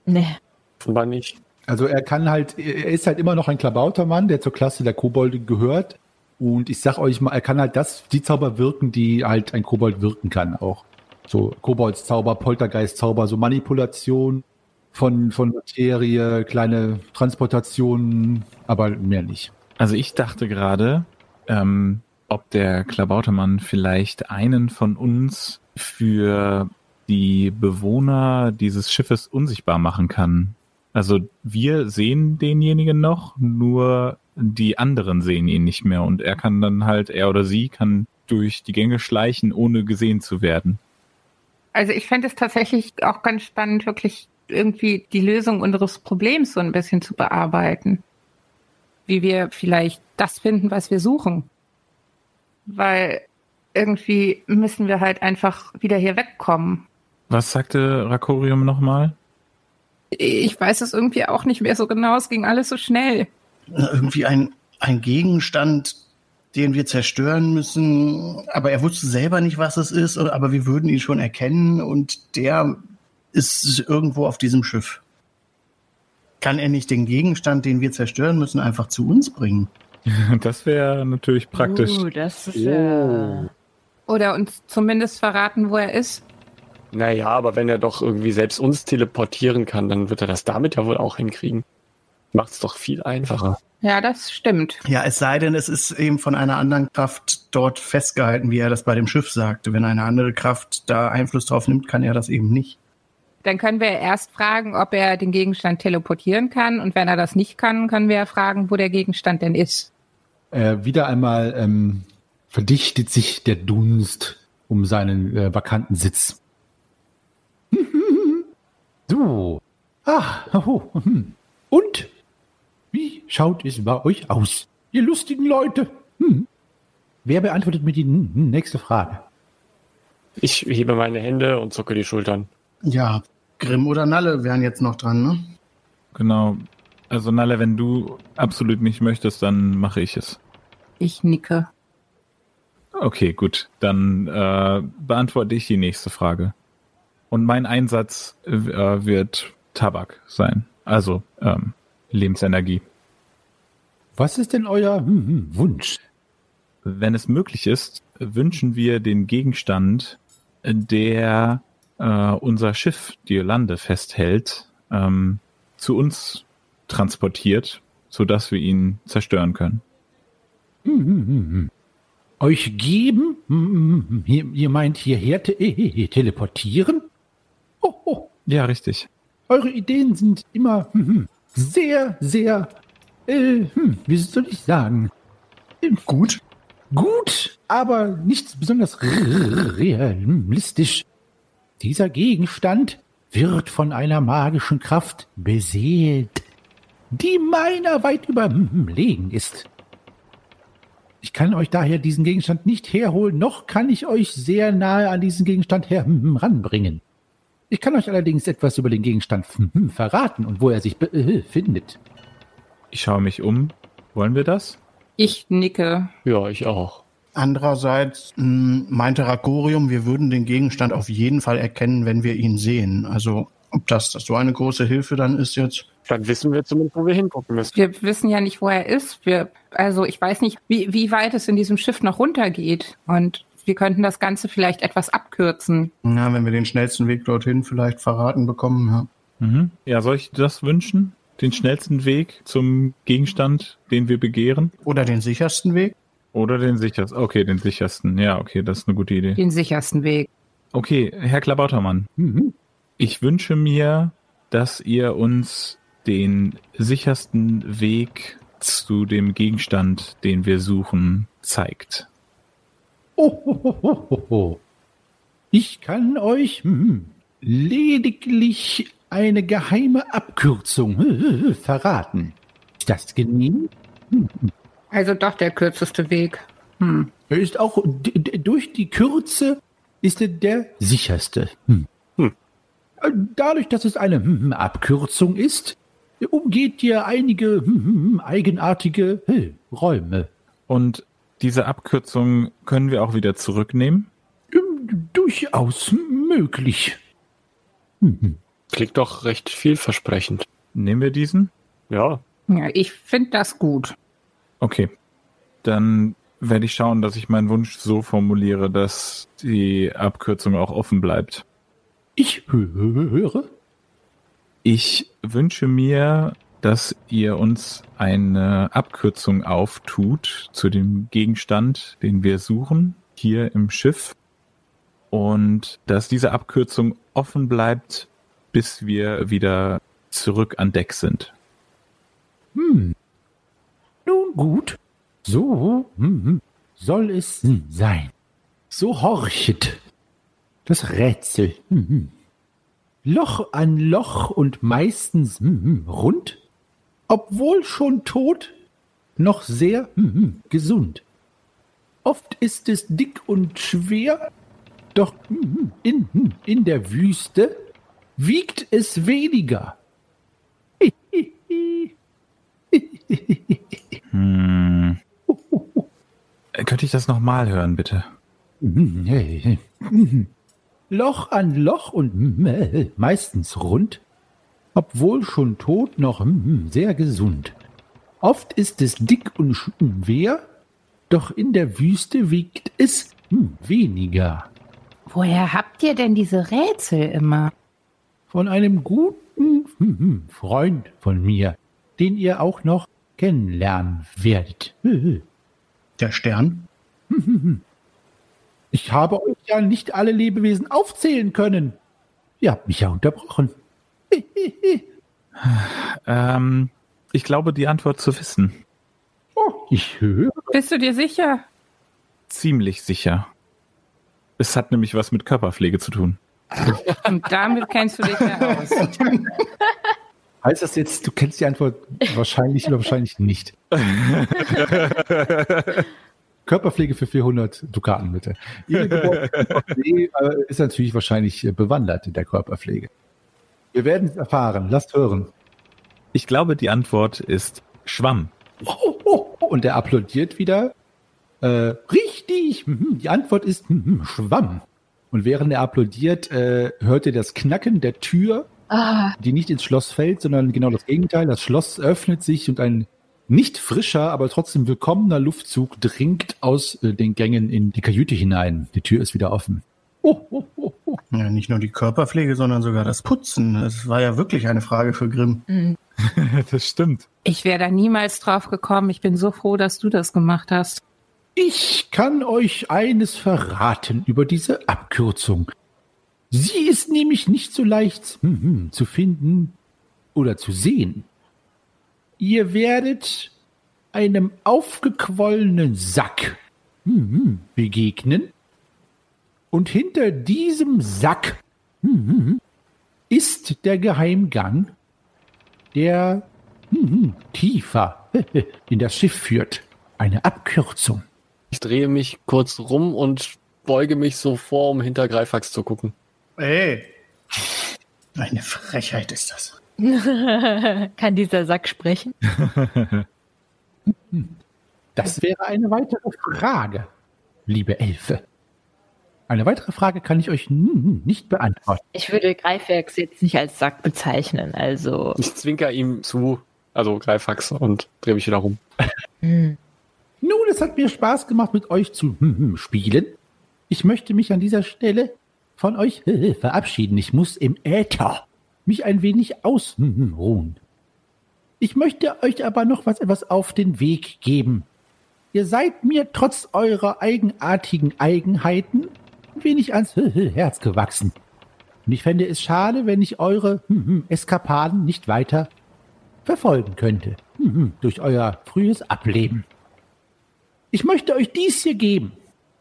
Nee. Offenbar nicht. Also er kann halt, er ist halt immer noch ein Klabautermann, der zur Klasse der Kobolde gehört. Und ich sag euch mal, er kann halt das, die Zauber wirken, die halt ein Kobold wirken kann auch. So Koboldszauber, Poltergeistzauber, so Manipulation von, von Materie, kleine Transportationen, aber mehr nicht. Also ich dachte gerade, ähm, ob der Klabautermann vielleicht einen von uns für die Bewohner dieses Schiffes unsichtbar machen kann. Also wir sehen denjenigen noch, nur die anderen sehen ihn nicht mehr und er kann dann halt, er oder sie kann durch die Gänge schleichen, ohne gesehen zu werden. Also ich fände es tatsächlich auch ganz spannend, wirklich irgendwie die Lösung unseres Problems so ein bisschen zu bearbeiten. Wie wir vielleicht das finden, was wir suchen. Weil irgendwie müssen wir halt einfach wieder hier wegkommen. Was sagte Rakorium nochmal? Ich weiß es irgendwie auch nicht mehr so genau. Es ging alles so schnell. Irgendwie ein, ein Gegenstand, den wir zerstören müssen, aber er wusste selber nicht, was es ist, aber wir würden ihn schon erkennen und der ist irgendwo auf diesem Schiff. Kann er nicht den Gegenstand, den wir zerstören müssen, einfach zu uns bringen? Das wäre natürlich praktisch. Uh, das ist äh, Oder uns zumindest verraten, wo er ist. Naja, aber wenn er doch irgendwie selbst uns teleportieren kann, dann wird er das damit ja wohl auch hinkriegen. Macht's doch viel einfacher. Ja, das stimmt. Ja, es sei denn, es ist eben von einer anderen Kraft dort festgehalten, wie er das bei dem Schiff sagte. Wenn eine andere Kraft da Einfluss drauf nimmt, kann er das eben nicht. Dann können wir erst fragen, ob er den Gegenstand teleportieren kann. Und wenn er das nicht kann, können wir fragen, wo der Gegenstand denn ist. Äh, wieder einmal ähm, verdichtet sich der Dunst um seinen äh, vakanten Sitz. So. Ah, oh, hm. Und? Wie schaut es bei euch aus, ihr lustigen Leute? Hm. Wer beantwortet mir die hm, nächste Frage? Ich hebe meine Hände und zucke die Schultern. Ja, Grimm oder Nalle wären jetzt noch dran, ne? Genau. Also Nalle, wenn du absolut nicht möchtest, dann mache ich es. Ich nicke. Okay, gut. Dann äh, beantworte ich die nächste Frage. Und mein Einsatz äh, wird Tabak sein. Also ähm, Lebensenergie. Was ist denn euer hm, hm, Wunsch? Wenn es möglich ist, wünschen wir den Gegenstand, der äh, unser Schiff, die Lande festhält, ähm, zu uns transportiert, sodass wir ihn zerstören können. Hm, hm, hm, hm. Euch geben? Ihr, meint hierher te teleportieren? Oh, oh. Ja, richtig. Eure Ideen sind immer hm, hm, sehr, sehr, äh, hm, wie soll ich sagen? Gut. Gut, aber nicht besonders realistisch. Dieser Gegenstand wird von einer magischen Kraft beseelt, die meiner weit überlegen ist. Ich kann euch daher diesen Gegenstand nicht herholen, noch kann ich euch sehr nahe an diesen Gegenstand heranbringen. Ich kann euch allerdings etwas über den Gegenstand verraten und wo er sich befindet. Ich schaue mich um. Wollen wir das? Ich nicke. Ja, ich auch. Andererseits mh, meinte Rakorium, wir würden den Gegenstand auf jeden Fall erkennen, wenn wir ihn sehen. Also ob das, das so eine große Hilfe dann ist jetzt. Dann wissen wir zumindest, wo wir hingucken müssen. Wir wissen ja nicht, wo er ist. Wir, also ich weiß nicht, wie, wie weit es in diesem Schiff noch runtergeht. Und wir könnten das Ganze vielleicht etwas abkürzen. Na, wenn wir den schnellsten Weg dorthin vielleicht verraten bekommen, ja. Mhm. Ja, soll ich das wünschen? Den schnellsten Weg zum Gegenstand, den wir begehren? Oder den sichersten Weg? Oder den sichersten? Okay, den sichersten. Ja, okay, das ist eine gute Idee. Den sichersten Weg. Okay, Herr Klabautermann, Mhm. ich wünsche mir, dass ihr uns den sichersten Weg zu dem Gegenstand, den wir suchen, zeigt. Oh, ho, ho, ho, ho, ho. Ich kann euch hm, lediglich eine geheime Abkürzung hm, verraten. Ist das genehm? Also doch der kürzeste Weg. Hm. Er ist auch durch die Kürze ist er der sicherste. Hm. Hm. Äh, Dadurch, dass es eine Abkürzung ist, umgeht ihr einige eigenartige Räume. Und diese Abkürzung können wir auch wieder zurücknehmen? Ähm, Durchaus möglich. Hm, Klingt doch recht vielversprechend. Nehmen wir diesen? Ja. Ja, ich finde das gut. Okay. Dann werde ich schauen, dass ich meinen Wunsch so formuliere, dass die Abkürzung auch offen bleibt. Ich hö- höre. Ich wünsche mir, dass ihr uns eine Abkürzung auftut zu dem Gegenstand, den wir suchen, hier im Schiff. Und dass diese Abkürzung offen bleibt, bis wir wieder zurück an Deck sind. Hm. Nun gut. So hm, hm, soll es hm, sein. So horchet. Das Rätsel. Hm, hm. Loch an Loch und meistens hm, hm, rund. Obwohl schon tot, noch sehr hm, hm, gesund. Oft ist es dick und schwer, doch hm, hm, in, in der Wüste wiegt es weniger. Hm. Könnte ich das nochmal hören, bitte? Loch an Loch und meistens rund, obwohl schon tot noch hm, sehr gesund. Oft ist es dick und schwer, doch in der Wüste wiegt es hm, weniger. Woher habt ihr denn diese Rätsel immer? Von einem guten hm, hm, Freund von mir, den ihr auch noch kennenlernen werdet. Der Stern? Ich habe euch ja nicht alle Lebewesen aufzählen können. Ihr habt mich ja unterbrochen. Ähm, ich glaube, die Antwort zu wissen. Oh, ich höre. Bist du dir sicher? Ziemlich sicher. Es hat nämlich was mit Körperpflege zu tun. Und damit kennst du dich ja aus. Heißt das jetzt, du kennst die Antwort wahrscheinlich oder wahrscheinlich nicht? Körperpflege für 400 Dukaten, bitte. Ihr Geburtstag ist natürlich wahrscheinlich äh, bewandert in der Körperpflege. Wir werden es erfahren. Lasst hören. Ich glaube, die Antwort ist Schwamm. Oh, oh, oh. Und er applaudiert wieder Äh, richtig. Mhm. Die Antwort ist mhm, Schwamm. Und während er applaudiert, äh, hört ihr das Knacken der Tür, Ah, die nicht ins Schloss fällt, sondern genau das Gegenteil. Das Schloss öffnet sich und ein nicht frischer, aber trotzdem willkommener Luftzug dringt aus äh, den Gängen in die Kajüte hinein. Die Tür ist wieder offen. Oh, oh, oh, oh. Ja, nicht nur die Körperpflege, sondern sogar das Putzen. Das war ja wirklich eine Frage für Grimm. hm. das stimmt. Ich wäre da niemals drauf gekommen. Ich bin so froh, dass du das gemacht hast. Ich kann euch eines verraten über diese Abkürzung. Sie ist nämlich nicht so leicht hm, hm, zu finden oder zu sehen. Ihr werdet einem aufgequollenen Sack hm, begegnen und hinter diesem Sack hm, hm, ist der Geheimgang, der hm, hm, tiefer in das Schiff führt. Eine Abkürzung. Ich drehe mich kurz rum und beuge mich so vor, um hinter Greifax zu gucken. Ey. Eine Frechheit ist das. Kann dieser Sack sprechen? Das wäre eine weitere Frage, liebe Elfe. Eine weitere Frage kann ich euch nicht beantworten. Ich würde Greifwerks jetzt nicht als Sack bezeichnen, also. Ich zwinker ihm zu, also Greifax, und drehe mich wieder rum. Hm. Nun, es hat mir Spaß gemacht, mit euch zu hm, hm, spielen. Ich möchte mich an dieser Stelle von euch verabschieden. Ich muss im Äther mich ein wenig ausruhen. Ich möchte euch aber noch was etwas auf den Weg geben. Ihr seid mir trotz eurer eigenartigen Eigenheiten ein wenig ans Herz gewachsen. Und ich fände es schade, wenn ich eure hm, hm, Eskapaden nicht weiter verfolgen könnte. Hm, durch euer frühes Ableben. Ich möchte euch dies hier geben.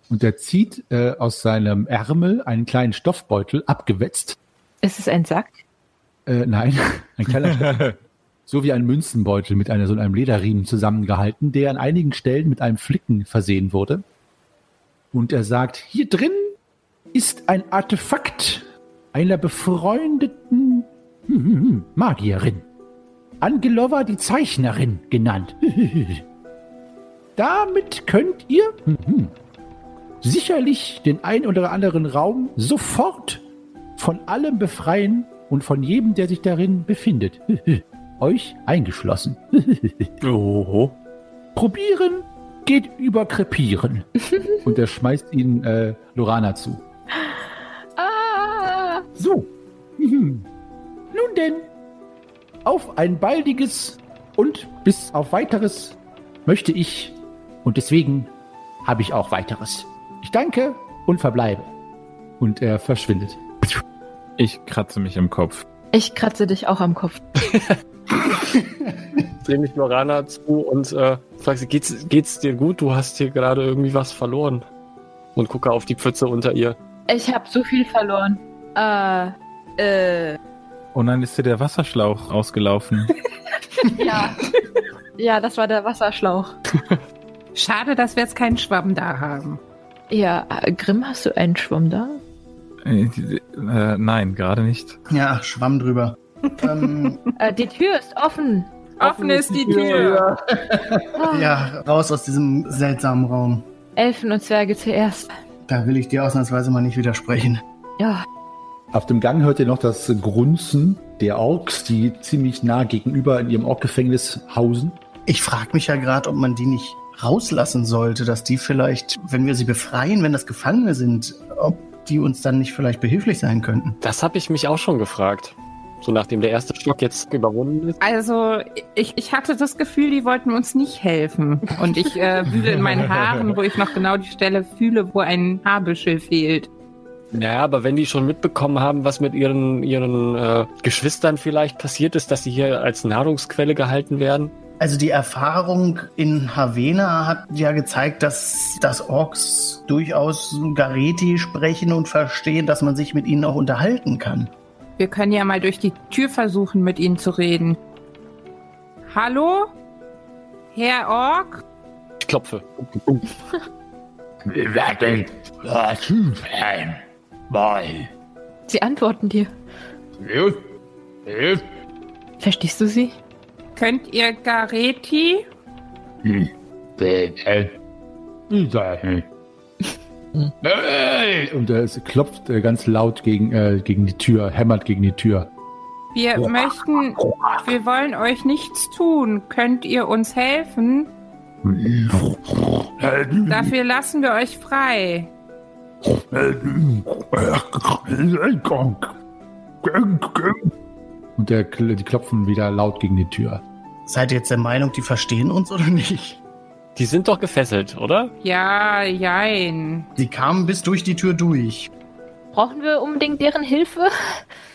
Und er zieht äh, aus seinem Ärmel einen kleinen Stoffbeutel, abgewetzt. Ist es ein Sack? Äh, nein, ein kleiner Stoffbeutel. So wie ein Münzenbeutel mit einer, so einem Lederriemen zusammengehalten, der an einigen Stellen mit einem Flicken versehen wurde. Und er sagt, hier drin ist ein Artefakt einer befreundeten hm, Magierin. Angelova die Zeichnerin genannt. Damit könnt ihr hm, sicherlich den ein oder anderen Raum sofort von allem befreien und von jedem, der sich darin befindet. Euch eingeschlossen. Oho. Probieren geht über Krepieren. und er schmeißt ihn äh, Lorana zu. Ah! So. Mhm. Nun denn, auf ein baldiges und bis auf weiteres möchte ich und deswegen habe ich auch weiteres. Ich danke und verbleibe. Und er verschwindet. Ich kratze mich im Kopf. Ich kratze dich auch am Kopf. Drehe mich Lorana zu und äh, frage sie, geht's, geht's dir gut? Du hast hier gerade irgendwie was verloren. Und gucke auf die Pfütze unter ihr. Ich habe so viel verloren. Äh, äh, Und dann ist dir der Wasserschlauch ausgelaufen. ja. ja, das war der Wasserschlauch. Schade, dass wir jetzt keinen Schwamm da haben. Ja, äh, Grimm, hast du einen Schwamm da? äh, äh, nein, gerade nicht. Ja, Schwamm drüber. ähm, Äh, die Tür ist offen. Offen ist die Tür. Ah, ja, raus aus diesem seltsamen Raum. Elfen und Zwerge zuerst. Da will ich dir ausnahmsweise mal nicht widersprechen. Ja, Auf dem Gang hört ihr noch das Grunzen der Orks, die ziemlich nah gegenüber in ihrem Orkgefängnis hausen. Ich frage mich ja gerade, ob man die nicht rauslassen sollte, dass die vielleicht, wenn wir sie befreien, wenn das Gefangene sind, ob die uns dann nicht vielleicht behilflich sein könnten. Das habe ich mich auch schon gefragt. So nachdem der erste Stock jetzt überwunden ist. Also, ich, ich hatte das Gefühl, die wollten uns nicht helfen. Und ich äh, wühle in meinen Haaren, wo ich noch genau die Stelle fühle, wo ein Haarbüschel fehlt. Naja, aber wenn die schon mitbekommen haben, was mit ihren, ihren äh, Geschwistern vielleicht passiert ist, dass sie hier als Nahrungsquelle gehalten werden. Also die Erfahrung in Havena hat ja gezeigt, dass das Orks durchaus Gareti sprechen und verstehen, dass man sich mit ihnen auch unterhalten kann. Wir können ja mal durch die Tür versuchen, mit ihnen zu reden. Hallo? Herr Ork? Ich klopfe. sie antworten dir. Verstehst du sie? Könnt ihr Gareti? Hey. Hey! Und er klopft äh, ganz laut gegen, äh, gegen die Tür, hämmert gegen die Tür. Wir möchten, wir wollen euch nichts tun. Könnt ihr uns helfen? Dafür lassen wir euch frei. Und der, die klopfen wieder laut gegen die Tür. Seid ihr jetzt der Meinung, die verstehen uns oder nicht? Die sind doch gefesselt, oder? Ja, jein. Sie kamen bis durch die Tür durch. Brauchen wir unbedingt deren Hilfe?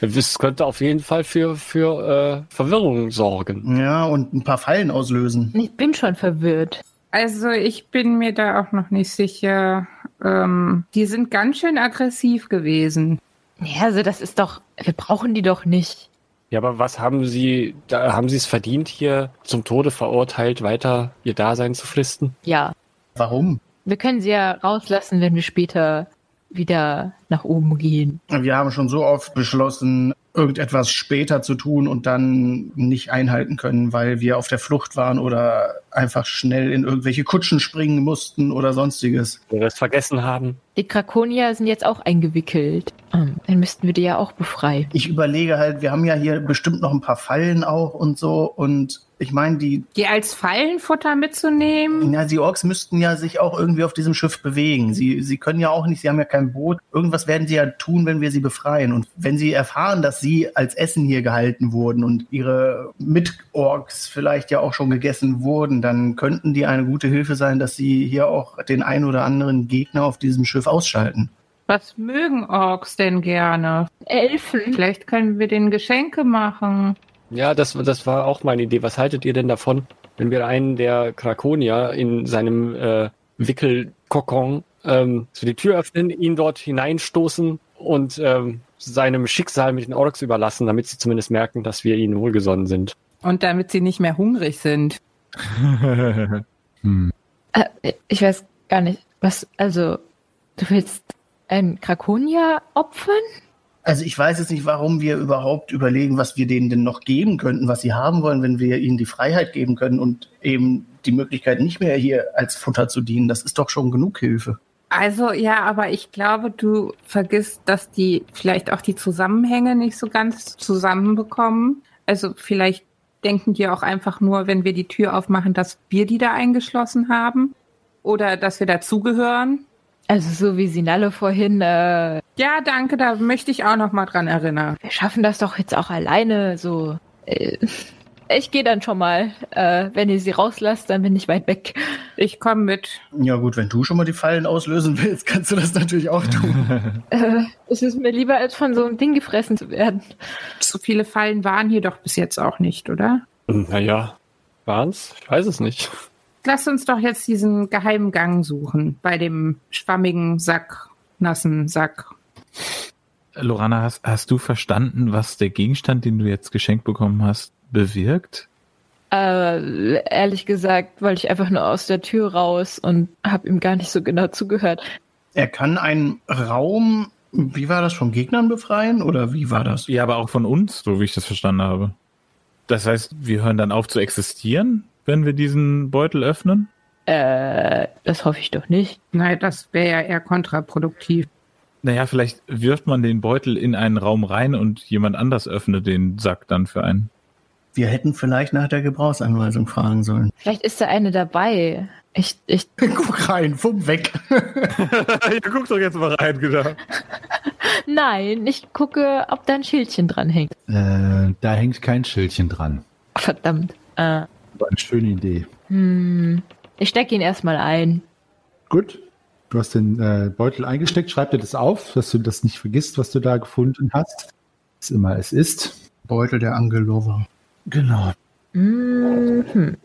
Das könnte auf jeden Fall für, für äh, Verwirrung sorgen. Ja, und ein paar Fallen auslösen. Ich bin schon verwirrt. Also ich bin mir da auch noch nicht sicher. Ähm, die sind ganz schön aggressiv gewesen. Ja, also das ist doch, wir brauchen die doch nicht. Ja, aber was haben Sie, da haben Sie es verdient, hier zum Tode verurteilt, weiter Ihr Dasein zu fristen? Ja, Warum? wir können sie ja rauslassen, wenn wir später wieder nach oben gehen. Wir haben schon so oft beschlossen, irgendetwas später zu tun und dann nicht einhalten können, weil wir auf der Flucht waren oder einfach schnell in irgendwelche Kutschen springen mussten oder sonstiges. Oder es vergessen haben? Die Krakonier sind jetzt auch eingewickelt. Ähm, Dann müssten wir die ja auch befreien. Ich überlege halt, wir haben ja hier bestimmt noch ein paar Fallen auch und so und ich meine, die, Die als Fallenfutter mitzunehmen? ja, die Orks müssten ja sich auch irgendwie auf diesem Schiff bewegen. Sie, sie können ja auch nicht, sie haben ja kein Boot. Irgendwas werden sie ja tun, wenn wir sie befreien. Und wenn sie erfahren, dass sie als Essen hier gehalten wurden und ihre Mit-Orks vielleicht ja auch schon gegessen wurden, dann könnten die eine gute Hilfe sein, dass sie hier auch den ein oder anderen Gegner auf diesem Schiff ausschalten. Was mögen Orks denn gerne? Elfen. Vielleicht können wir denen Geschenke machen. Ja, das, das war auch meine Idee. Was haltet ihr denn davon, wenn wir einen der Krakonier in seinem äh, Wickelkokon ähm, so die Tür öffnen, ihn dort hineinstoßen und ähm, seinem Schicksal mit den Orks überlassen, damit sie zumindest merken, dass wir ihnen wohlgesonnen sind? Und damit sie nicht mehr hungrig sind. Hm. Äh, ich weiß gar nicht, was, also, du willst einen Krakonier opfern? Also ich weiß jetzt nicht, warum wir überhaupt überlegen, was wir denen denn noch geben könnten, was sie haben wollen, wenn wir ihnen die Freiheit geben können und eben die Möglichkeit nicht mehr hier als Futter zu dienen. Das ist doch schon genug Hilfe. Also ja, aber ich glaube, du vergisst, dass die vielleicht auch die Zusammenhänge nicht so ganz zusammenbekommen. Also vielleicht denken die auch einfach nur, wenn wir die Tür aufmachen, dass wir die da eingeschlossen haben oder dass wir dazugehören. Also, so wie Sinalle vorhin, äh, Ja, danke, da möchte ich auch noch mal dran erinnern. wir schaffen das doch jetzt auch alleine, so. Äh, ich gehe dann schon mal. Äh, wenn ihr sie rauslasst, dann bin ich weit weg. Ich komme mit. Ja gut, wenn du schon mal die Fallen auslösen willst, kannst du das natürlich auch tun. Äh, es ist mir lieber, als von so einem Ding gefressen zu werden. So viele Fallen waren hier doch bis jetzt auch nicht, oder? Naja, waren's? Ich weiß es nicht. Lass uns doch jetzt diesen geheimen Gang suchen bei dem schwammigen Sack, nassen Sack. Lorana, hast, hast du verstanden, was der Gegenstand, den du jetzt geschenkt bekommen hast, bewirkt? Äh, ehrlich gesagt, wollte ich einfach nur aus der Tür raus und habe ihm gar nicht so genau zugehört. er kann einen Raum, wie war das, von Gegnern befreien oder wie war das? Ja, aber auch von uns, so wie ich das verstanden habe. Das heißt, wir hören dann auf zu existieren, wenn wir diesen Beutel öffnen? Äh, das hoffe ich doch nicht. Nein, das wäre ja eher kontraproduktiv. Naja, vielleicht wirft man den Beutel in einen Raum rein und jemand anders öffnet den Sack dann für einen. Wir hätten vielleicht nach der Gebrauchsanweisung fragen sollen. Vielleicht ist da eine dabei. Ich, ich, Guck rein, fumm, weg. ja, guck doch jetzt mal rein, genau. nein, ich gucke, ob da ein Schildchen dran hängt. Äh, da hängt kein Schildchen dran. Verdammt. Äh, War eine schöne Idee. hm, ich stecke ihn erstmal ein. Gut. Du hast den äh, Beutel eingesteckt. Schreib dir das auf, dass du das nicht vergisst, was du da gefunden hast. Was immer es ist. Beutel der Angelova. Genau. Mhm.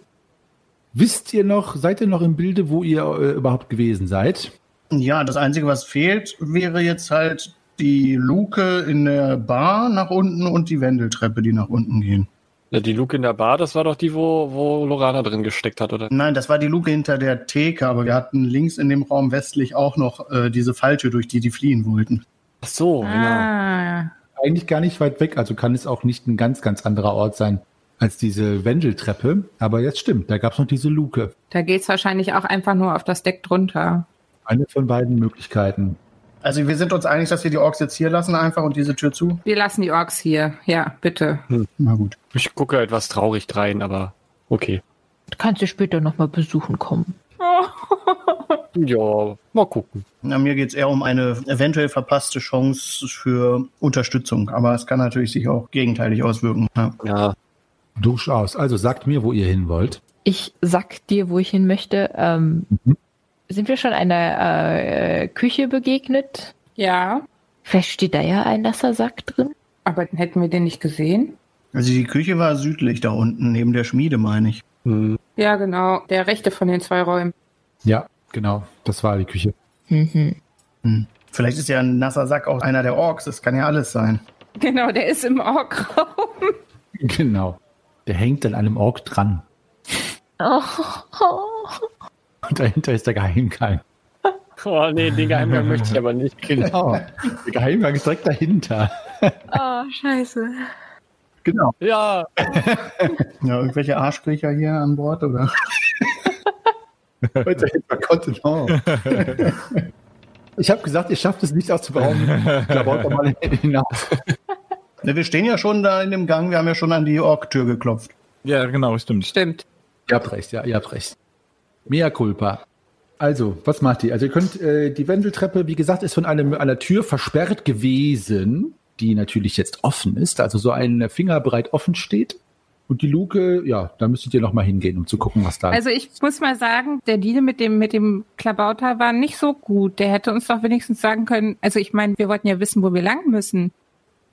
Wisst ihr noch, seid ihr noch im Bilde, wo ihr äh, überhaupt gewesen seid? Ja, das Einzige, was fehlt, wäre jetzt halt die Luke in der Bar nach unten und die Wendeltreppe, die nach unten gehen. Ja, Die Luke in der Bar, das war doch die, wo, wo Lorana drin gesteckt hat, oder? Nein, das war die Luke hinter der Theke, aber wir hatten links in dem Raum westlich auch noch äh, diese Falltür, durch die die fliehen wollten. Ach so, genau. Ah, Eigentlich gar nicht weit weg, also kann es auch nicht ein ganz, ganz anderer Ort sein. als diese Wendeltreppe. Aber jetzt stimmt, da gab es noch diese Luke. Da geht's wahrscheinlich auch einfach nur auf das Deck drunter. Eine von beiden Möglichkeiten. Also wir sind uns einig, dass wir die Orks jetzt hier lassen einfach und diese Tür zu. Wir lassen die Orks hier. Ja, bitte. Na gut. Ich gucke etwas traurig rein, aber okay. Du kannst du später nochmal besuchen kommen. Ja, mal gucken. Na, mir geht's eher um eine eventuell verpasste Chance für Unterstützung. Aber es kann natürlich sich auch gegenteilig auswirken. Ja. Ja, Durchaus. Also sagt mir, wo ihr hin wollt. Ich sag dir, wo ich hin möchte. Ähm, Mhm. Sind wir schon einer äh, Küche begegnet? Ja, Vielleicht steht da ja ein nasser Sack drin. aber hätten wir den nicht gesehen? Also die Küche war südlich da unten, neben der Schmiede, meine ich. hm, Ja, genau. Der rechte von den zwei Räumen. Ja, genau. Das war die Küche. Mhm. Hm. Vielleicht ist ja ein nasser Sack auch einer der Orks. Das kann ja alles sein. Genau, der ist im Orkraum. Genau. Der hängt an einem Ork dran. Oh, Und dahinter ist der Geheimgang. Oh nee, den Geheimgang möchte ich aber nicht. Genau. Der Geheimgang ist direkt dahinter. oh, scheiße. Genau. Ja, Ja, irgendwelche Arschkriecher hier an Bord, oder? Dahinter Kontenance. Ich habe gesagt, ihr schafft es nicht aus dem Raum. Klabaut mal hinaus. Ne, wir stehen ja schon da in dem Gang. Wir haben ja schon an die Ork-Tür geklopft. Ja, genau, stimmt. Stimmt. Ihr habt recht, ja, ihr habt recht. Mea culpa. Also, was macht ihr? Also, ihr könnt, äh, die Wendeltreppe, wie gesagt, ist von einem, einer Tür versperrt gewesen, die natürlich jetzt offen ist, also so ein Fingerbreit offen steht. Und die Luke, ja, da müsstet ihr noch mal hingehen, um zu gucken, was da ist. Also ich muss mal sagen, der Deal mit dem, mit dem Klabauter war nicht so gut. Der hätte uns doch wenigstens sagen können, also ich meine, wir wollten ja wissen, wo wir lang müssen.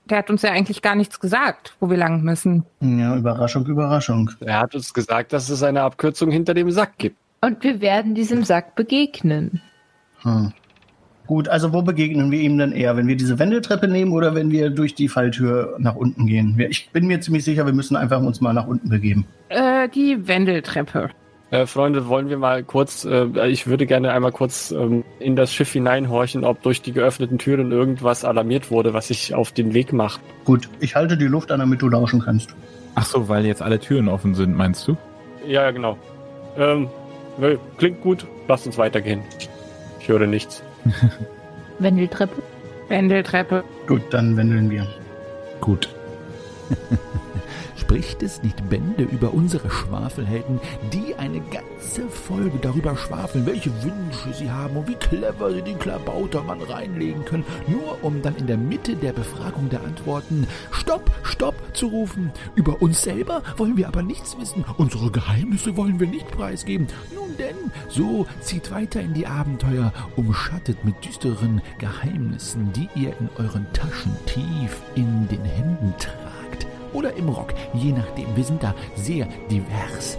Der hat uns ja eigentlich gar nichts gesagt, wo wir lang müssen. Ja, Überraschung, Überraschung. er hat uns gesagt, dass es eine Abkürzung hinter dem Sack gibt. Und wir werden diesem Sack begegnen. Hm. Gut, also wo begegnen wir ihm denn eher? Wenn wir diese Wendeltreppe nehmen oder wenn wir durch die Falltür nach unten gehen? Ich bin mir ziemlich sicher, wir müssen einfach uns mal nach unten begeben. Äh, die Wendeltreppe. Äh, Freunde, wollen wir mal kurz, äh, ich würde gerne einmal kurz ähm, in das Schiff hineinhorchen, ob durch die geöffneten Türen irgendwas alarmiert wurde, was sich auf den Weg macht. Gut, ich halte die Luft an, damit du lauschen kannst. Ach so, weil jetzt alle Türen offen sind, meinst du? Ja, ja, genau. Ähm, ne, klingt gut, lasst uns weitergehen. Ich höre nichts. Wendeltreppe. Wendeltreppe. Gut, dann wendeln wir. Gut. Spricht es nicht Bände über unsere Schwafelhelden, die eine ganze Folge darüber schwafeln, welche Wünsche sie haben und wie clever sie den Klabautermann reinlegen können, nur um dann in der Mitte der Befragung der Antworten Stopp, Stopp zu rufen. Über uns selber wollen wir aber nichts wissen, unsere Geheimnisse wollen wir nicht preisgeben. Nun denn, so zieht weiter in die Abenteuer, umschattet mit düsteren Geheimnissen, die ihr in euren Taschen tief in den Händen tragt oder im Rock, je nachdem. Wir sind da sehr divers.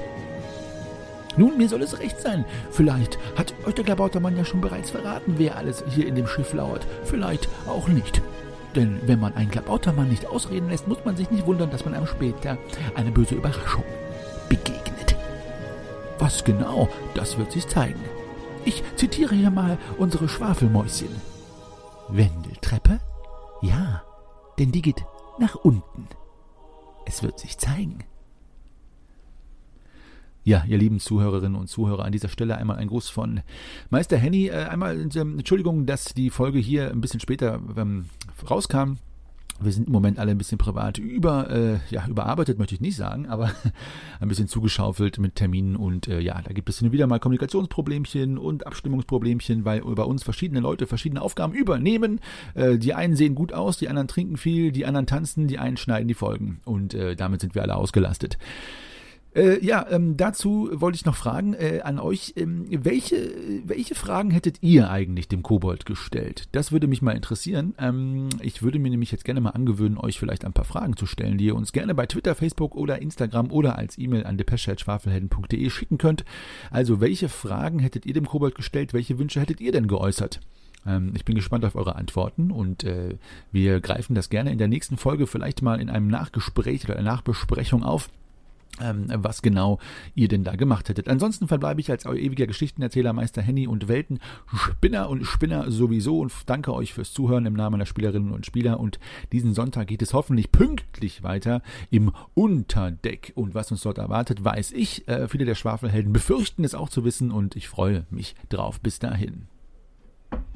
Nun, mir soll es recht sein. Vielleicht hat euch der Klabautermann ja schon bereits verraten, wer alles hier in dem Schiff lauert. Vielleicht auch nicht. Denn wenn man einen Klabautermann nicht ausreden lässt, muss man sich nicht wundern, dass man einem später eine böse Überraschung begegnet. Was genau, das wird sich zeigen. Ich zitiere hier mal unsere Schwafelmäuschen. Wendeltreppe? Ja, denn die geht nach unten. Es wird sich zeigen. Ja, ihr lieben Zuhörerinnen und Zuhörer, an dieser Stelle einmal ein Gruß von Meister Henny. Äh, einmal ähm, Entschuldigung, dass die Folge hier ein bisschen später ähm, rauskam. Wir sind im Moment alle ein bisschen privat über, äh, ja, überarbeitet, möchte ich nicht sagen, aber ein bisschen zugeschaufelt mit Terminen und äh, ja, da gibt es wieder mal Kommunikationsproblemchen und Abstimmungsproblemchen, weil bei uns verschiedene Leute verschiedene Aufgaben übernehmen. Äh, die einen sehen gut aus, die anderen trinken viel, die anderen tanzen, die einen schneiden die Folgen und äh, damit sind wir alle ausgelastet. Äh, ja, ähm, dazu wollte ich noch fragen äh, an euch, ähm, welche, welche Fragen hättet ihr eigentlich dem Kobold gestellt? Das würde mich mal interessieren. Ähm, ich würde mir nämlich jetzt gerne mal angewöhnen, euch vielleicht ein paar Fragen zu stellen, die ihr uns gerne bei Twitter, Facebook oder Instagram oder als E-Mail an depesche.schwafelhelden.de schicken könnt. Also, welche Fragen hättet ihr dem Kobold gestellt? Welche Wünsche hättet ihr denn geäußert? Ähm, ich bin gespannt auf eure Antworten und äh, wir greifen das gerne in der nächsten Folge vielleicht mal in einem Nachgespräch oder einer Nachbesprechung auf. Ähm, was genau ihr denn da gemacht hättet. Ansonsten verbleibe ich als euer ewiger Geschichtenerzähler Meister Henny und Welten Spinner und Spinner sowieso und danke euch fürs Zuhören im Namen der Spielerinnen und Spieler und diesen Sonntag geht es hoffentlich pünktlich weiter im Unterdeck und was uns dort erwartet, weiß ich. Äh, viele der Schwafelhelden befürchten es auch zu wissen und ich freue mich drauf. Bis dahin.